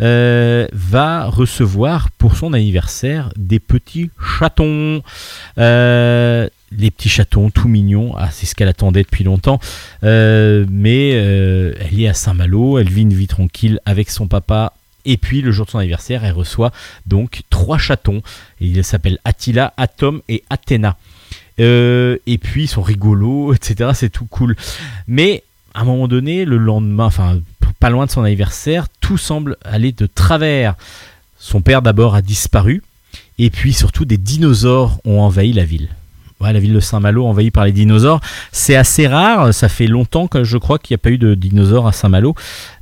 euh, va recevoir pour son anniversaire des petits chatons. Euh, les petits chatons tout mignons, ah, c'est ce qu'elle attendait depuis longtemps. Euh, mais elle est à Saint-Malo, elle vit une vie tranquille avec son papa. Et puis le jour de son anniversaire, elle reçoit donc trois chatons. Ils s'appellent Attila, Atom et Athéna. Et puis ils sont rigolos, [laughs] etc. C'est tout cool. Mais à un moment donné, le lendemain, enfin pas loin de son anniversaire, tout semble aller de travers. Son père d'abord a disparu. Et puis surtout, des dinosaures ont envahi la ville. Ouais, la ville de Saint-Malo envahie par les dinosaures. C'est assez rare, ça fait longtemps que je crois qu'il n'y a pas eu de dinosaures à Saint-Malo,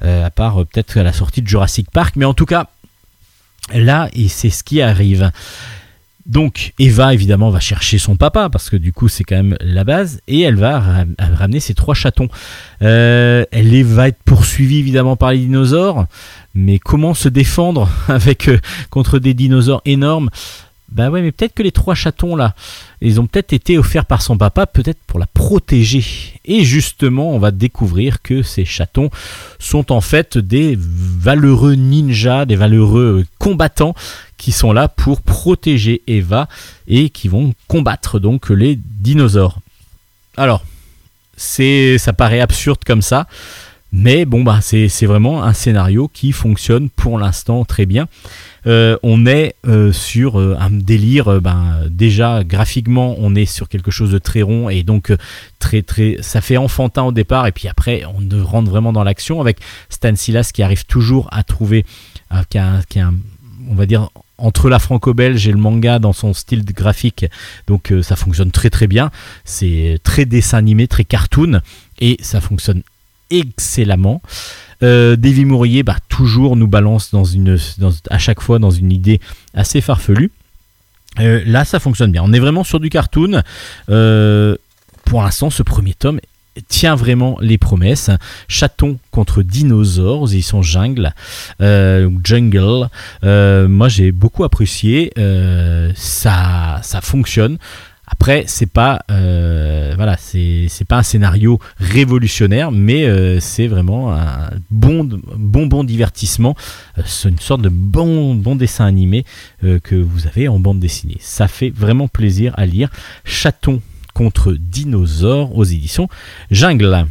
euh, à part euh, peut-être à la sortie de Jurassic Park. Mais en tout cas, là, et c'est ce qui arrive. Donc Eva évidemment va chercher son papa parce que du coup c'est quand même la base et elle va ra- ramener ses trois chatons. Euh, elle va être poursuivie évidemment par les dinosaures, mais comment se défendre [laughs] avec euh, contre des dinosaures énormes? Bah ouais, mais peut-être que les trois chatons là, ils ont peut-être été offerts par son papa, peut-être pour la protéger. Et justement, on va découvrir que ces chatons sont en fait des valeureux ninjas, des valeureux combattants qui sont là pour protéger Eva et qui vont combattre donc les dinosaures. Alors, c'est, ça paraît absurde comme ça, mais bon bah c'est, vraiment un scénario qui fonctionne pour l'instant très bien. Euh, on est euh, sur euh, un délire, ben, déjà graphiquement on est sur quelque chose de très rond et donc très très, ça fait enfantin au départ et puis après on rentre vraiment dans l'action avec Stan Silas qui arrive toujours à trouver, qui a qui a on va dire entre la franco-belge et le manga dans son style graphique. Donc ça fonctionne très très bien. C'est très dessin animé, très cartoon et ça fonctionne excellemment. Euh, Davy Mourier, bah, toujours nous balance à chaque fois dans une idée assez farfelue. Euh, là, ça fonctionne bien. On est vraiment sur du cartoon. Euh, pour l'instant, ce premier tome tient vraiment les promesses. Chaton contre dinosaures, ils sont jungle, euh, jungle. Moi, j'ai beaucoup apprécié. Ça, ça fonctionne. Après, c'est pas, euh, pas un scénario révolutionnaire, mais euh, c'est vraiment un bon, bon, bon divertissement. Euh, c'est une sorte de bon, bon dessin animé que vous avez en bande dessinée. Ça fait vraiment plaisir à lire. Chaton contre dinosaures aux éditions Jungle.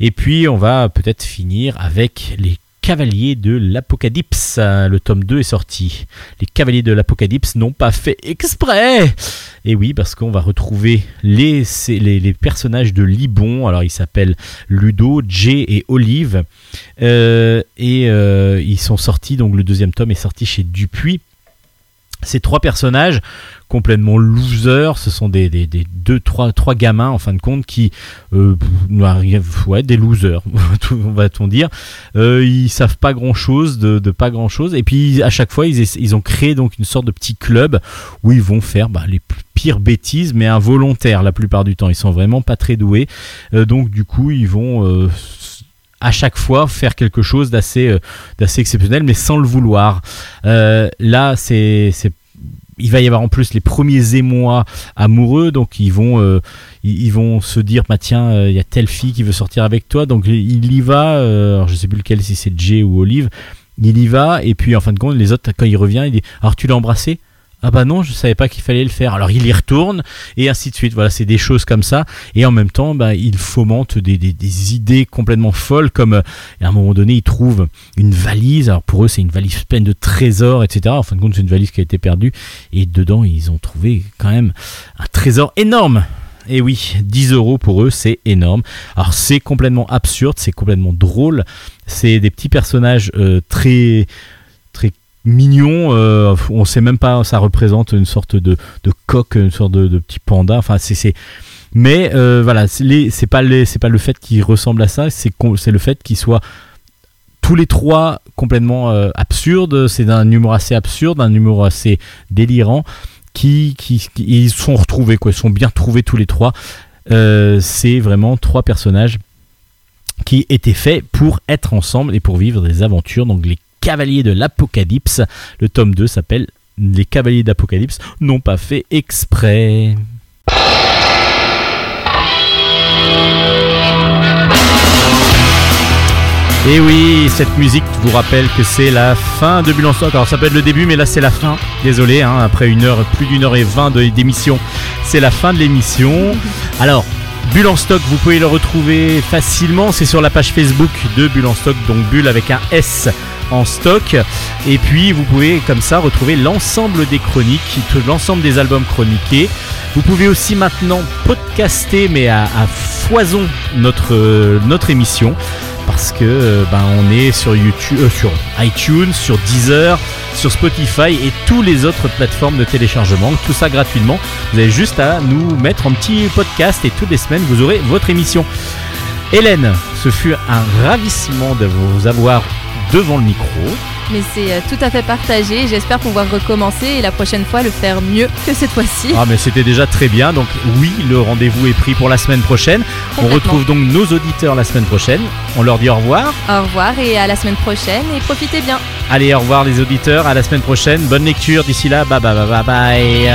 Et puis on va peut-être finir avec les Cavaliers de l'Apocalypse. Le tome 2 est sorti. Les Cavaliers de l'Apocalypse n'ont pas fait exprès. Et oui, parce qu'on va retrouver les personnages de Libon. Alors ils s'appellent Ludo, Jay et Olive. Euh, et euh, ils sont sortis, donc le deuxième tome est sorti chez Dupuis. Ces trois personnages complètement losers, ce sont des, des, des deux, trois, trois gamins en fin de compte qui euh, n'arrivent- ouais, des losers, [laughs] on va-t-on dire. Euh, ils savent pas grand chose de, de pas grand chose. Et puis à chaque fois, ils, ils ont créé donc une sorte de petit club où ils vont faire bah, les pires bêtises, mais involontaires la plupart du temps. Ils sont vraiment pas très doués. Euh, donc du coup, ils vont euh, à chaque fois faire quelque chose d'assez euh, d'assez exceptionnel, mais sans le vouloir. Euh, là, c'est il va y avoir en plus les premiers émois amoureux, donc ils vont, euh, ils, vont se dire, bah tiens, il y a telle fille qui veut sortir avec toi, donc il y va. euh, alors je sais plus lequel, si c'est Jay ou Olive. Il y va et puis en fin de compte, les autres, quand il revient, il dit, alors tu l'as embrassé? Ah bah non, je savais pas qu'il fallait le faire. Alors il y retourne et ainsi de suite. Voilà, c'est des choses comme ça. Et en même temps, bah, il fomente des, idées complètement folles, comme euh, à un moment donné, il trouve une valise. Alors pour eux, c'est une valise pleine de trésors, etc. En fin de compte, c'est une valise qui a été perdue. Et dedans, ils ont trouvé quand même un trésor énorme. Et oui, 10 euros pour eux, c'est énorme. Alors c'est complètement absurde, c'est complètement drôle. C'est des petits personnages euh, très très mignons. euh, on sait même pas, ça représente une sorte de, de coq, une sorte de, petit panda. Enfin, c'est mais euh, voilà, c'est pas, pas le fait qu'ils ressemblent à ça, c'est le fait qu'ils soient tous les trois complètement euh, absurdes. C'est d'un humour assez absurde, un humour assez délirant. Qui, qui, qui- ils sont retrouvés, quoi. Ils sont bien trouvés tous les trois. Euh, c'est vraiment trois personnages qui étaient faits pour être ensemble et pour vivre des aventures. Donc les Cavaliers de l'Apocalypse. Le tome 2 s'appelle Les Cavaliers d'Apocalypse n'ont pas fait exprès. Et oui, cette musique vous rappelle que c'est la fin de Stock. Alors ça peut être le début, mais là c'est la fin. Désolé, hein, après une heure, plus d'une heure et vingt d'émission, c'est la fin de l'émission. Alors, Bulle en Stock, vous pouvez le retrouver facilement. C'est sur la page Facebook de Bulle en Stock, donc Bulle avec un S en stock. Et puis vous pouvez comme ça retrouver l'ensemble des chroniques, l'ensemble des albums chroniqués. Vous pouvez aussi maintenant podcaster, mais à, foison, notre, euh, notre émission parce que euh, ben, on est sur YouTube, euh, sur iTunes, sur Deezer, sur Spotify et tous les autres plateformes de téléchargement. Tout ça gratuitement. Vous avez juste à nous mettre un petit podcast et toutes les semaines vous aurez votre émission. Hélène, ce fut un ravissement de vous avoir devant le micro. Mais c'est euh, tout à fait partagé. J'espère pouvoir recommencer et la prochaine fois le faire mieux que cette fois-ci. Ah mais c'était déjà très bien, donc oui, le rendez-vous est pris pour la semaine prochaine. On retrouve donc nos auditeurs la semaine prochaine. On leur dit au revoir. Au revoir et à la semaine prochaine et profitez bien. Allez, au revoir les auditeurs, à la semaine prochaine. Bonne lecture d'ici là, bye bye bye bye bye.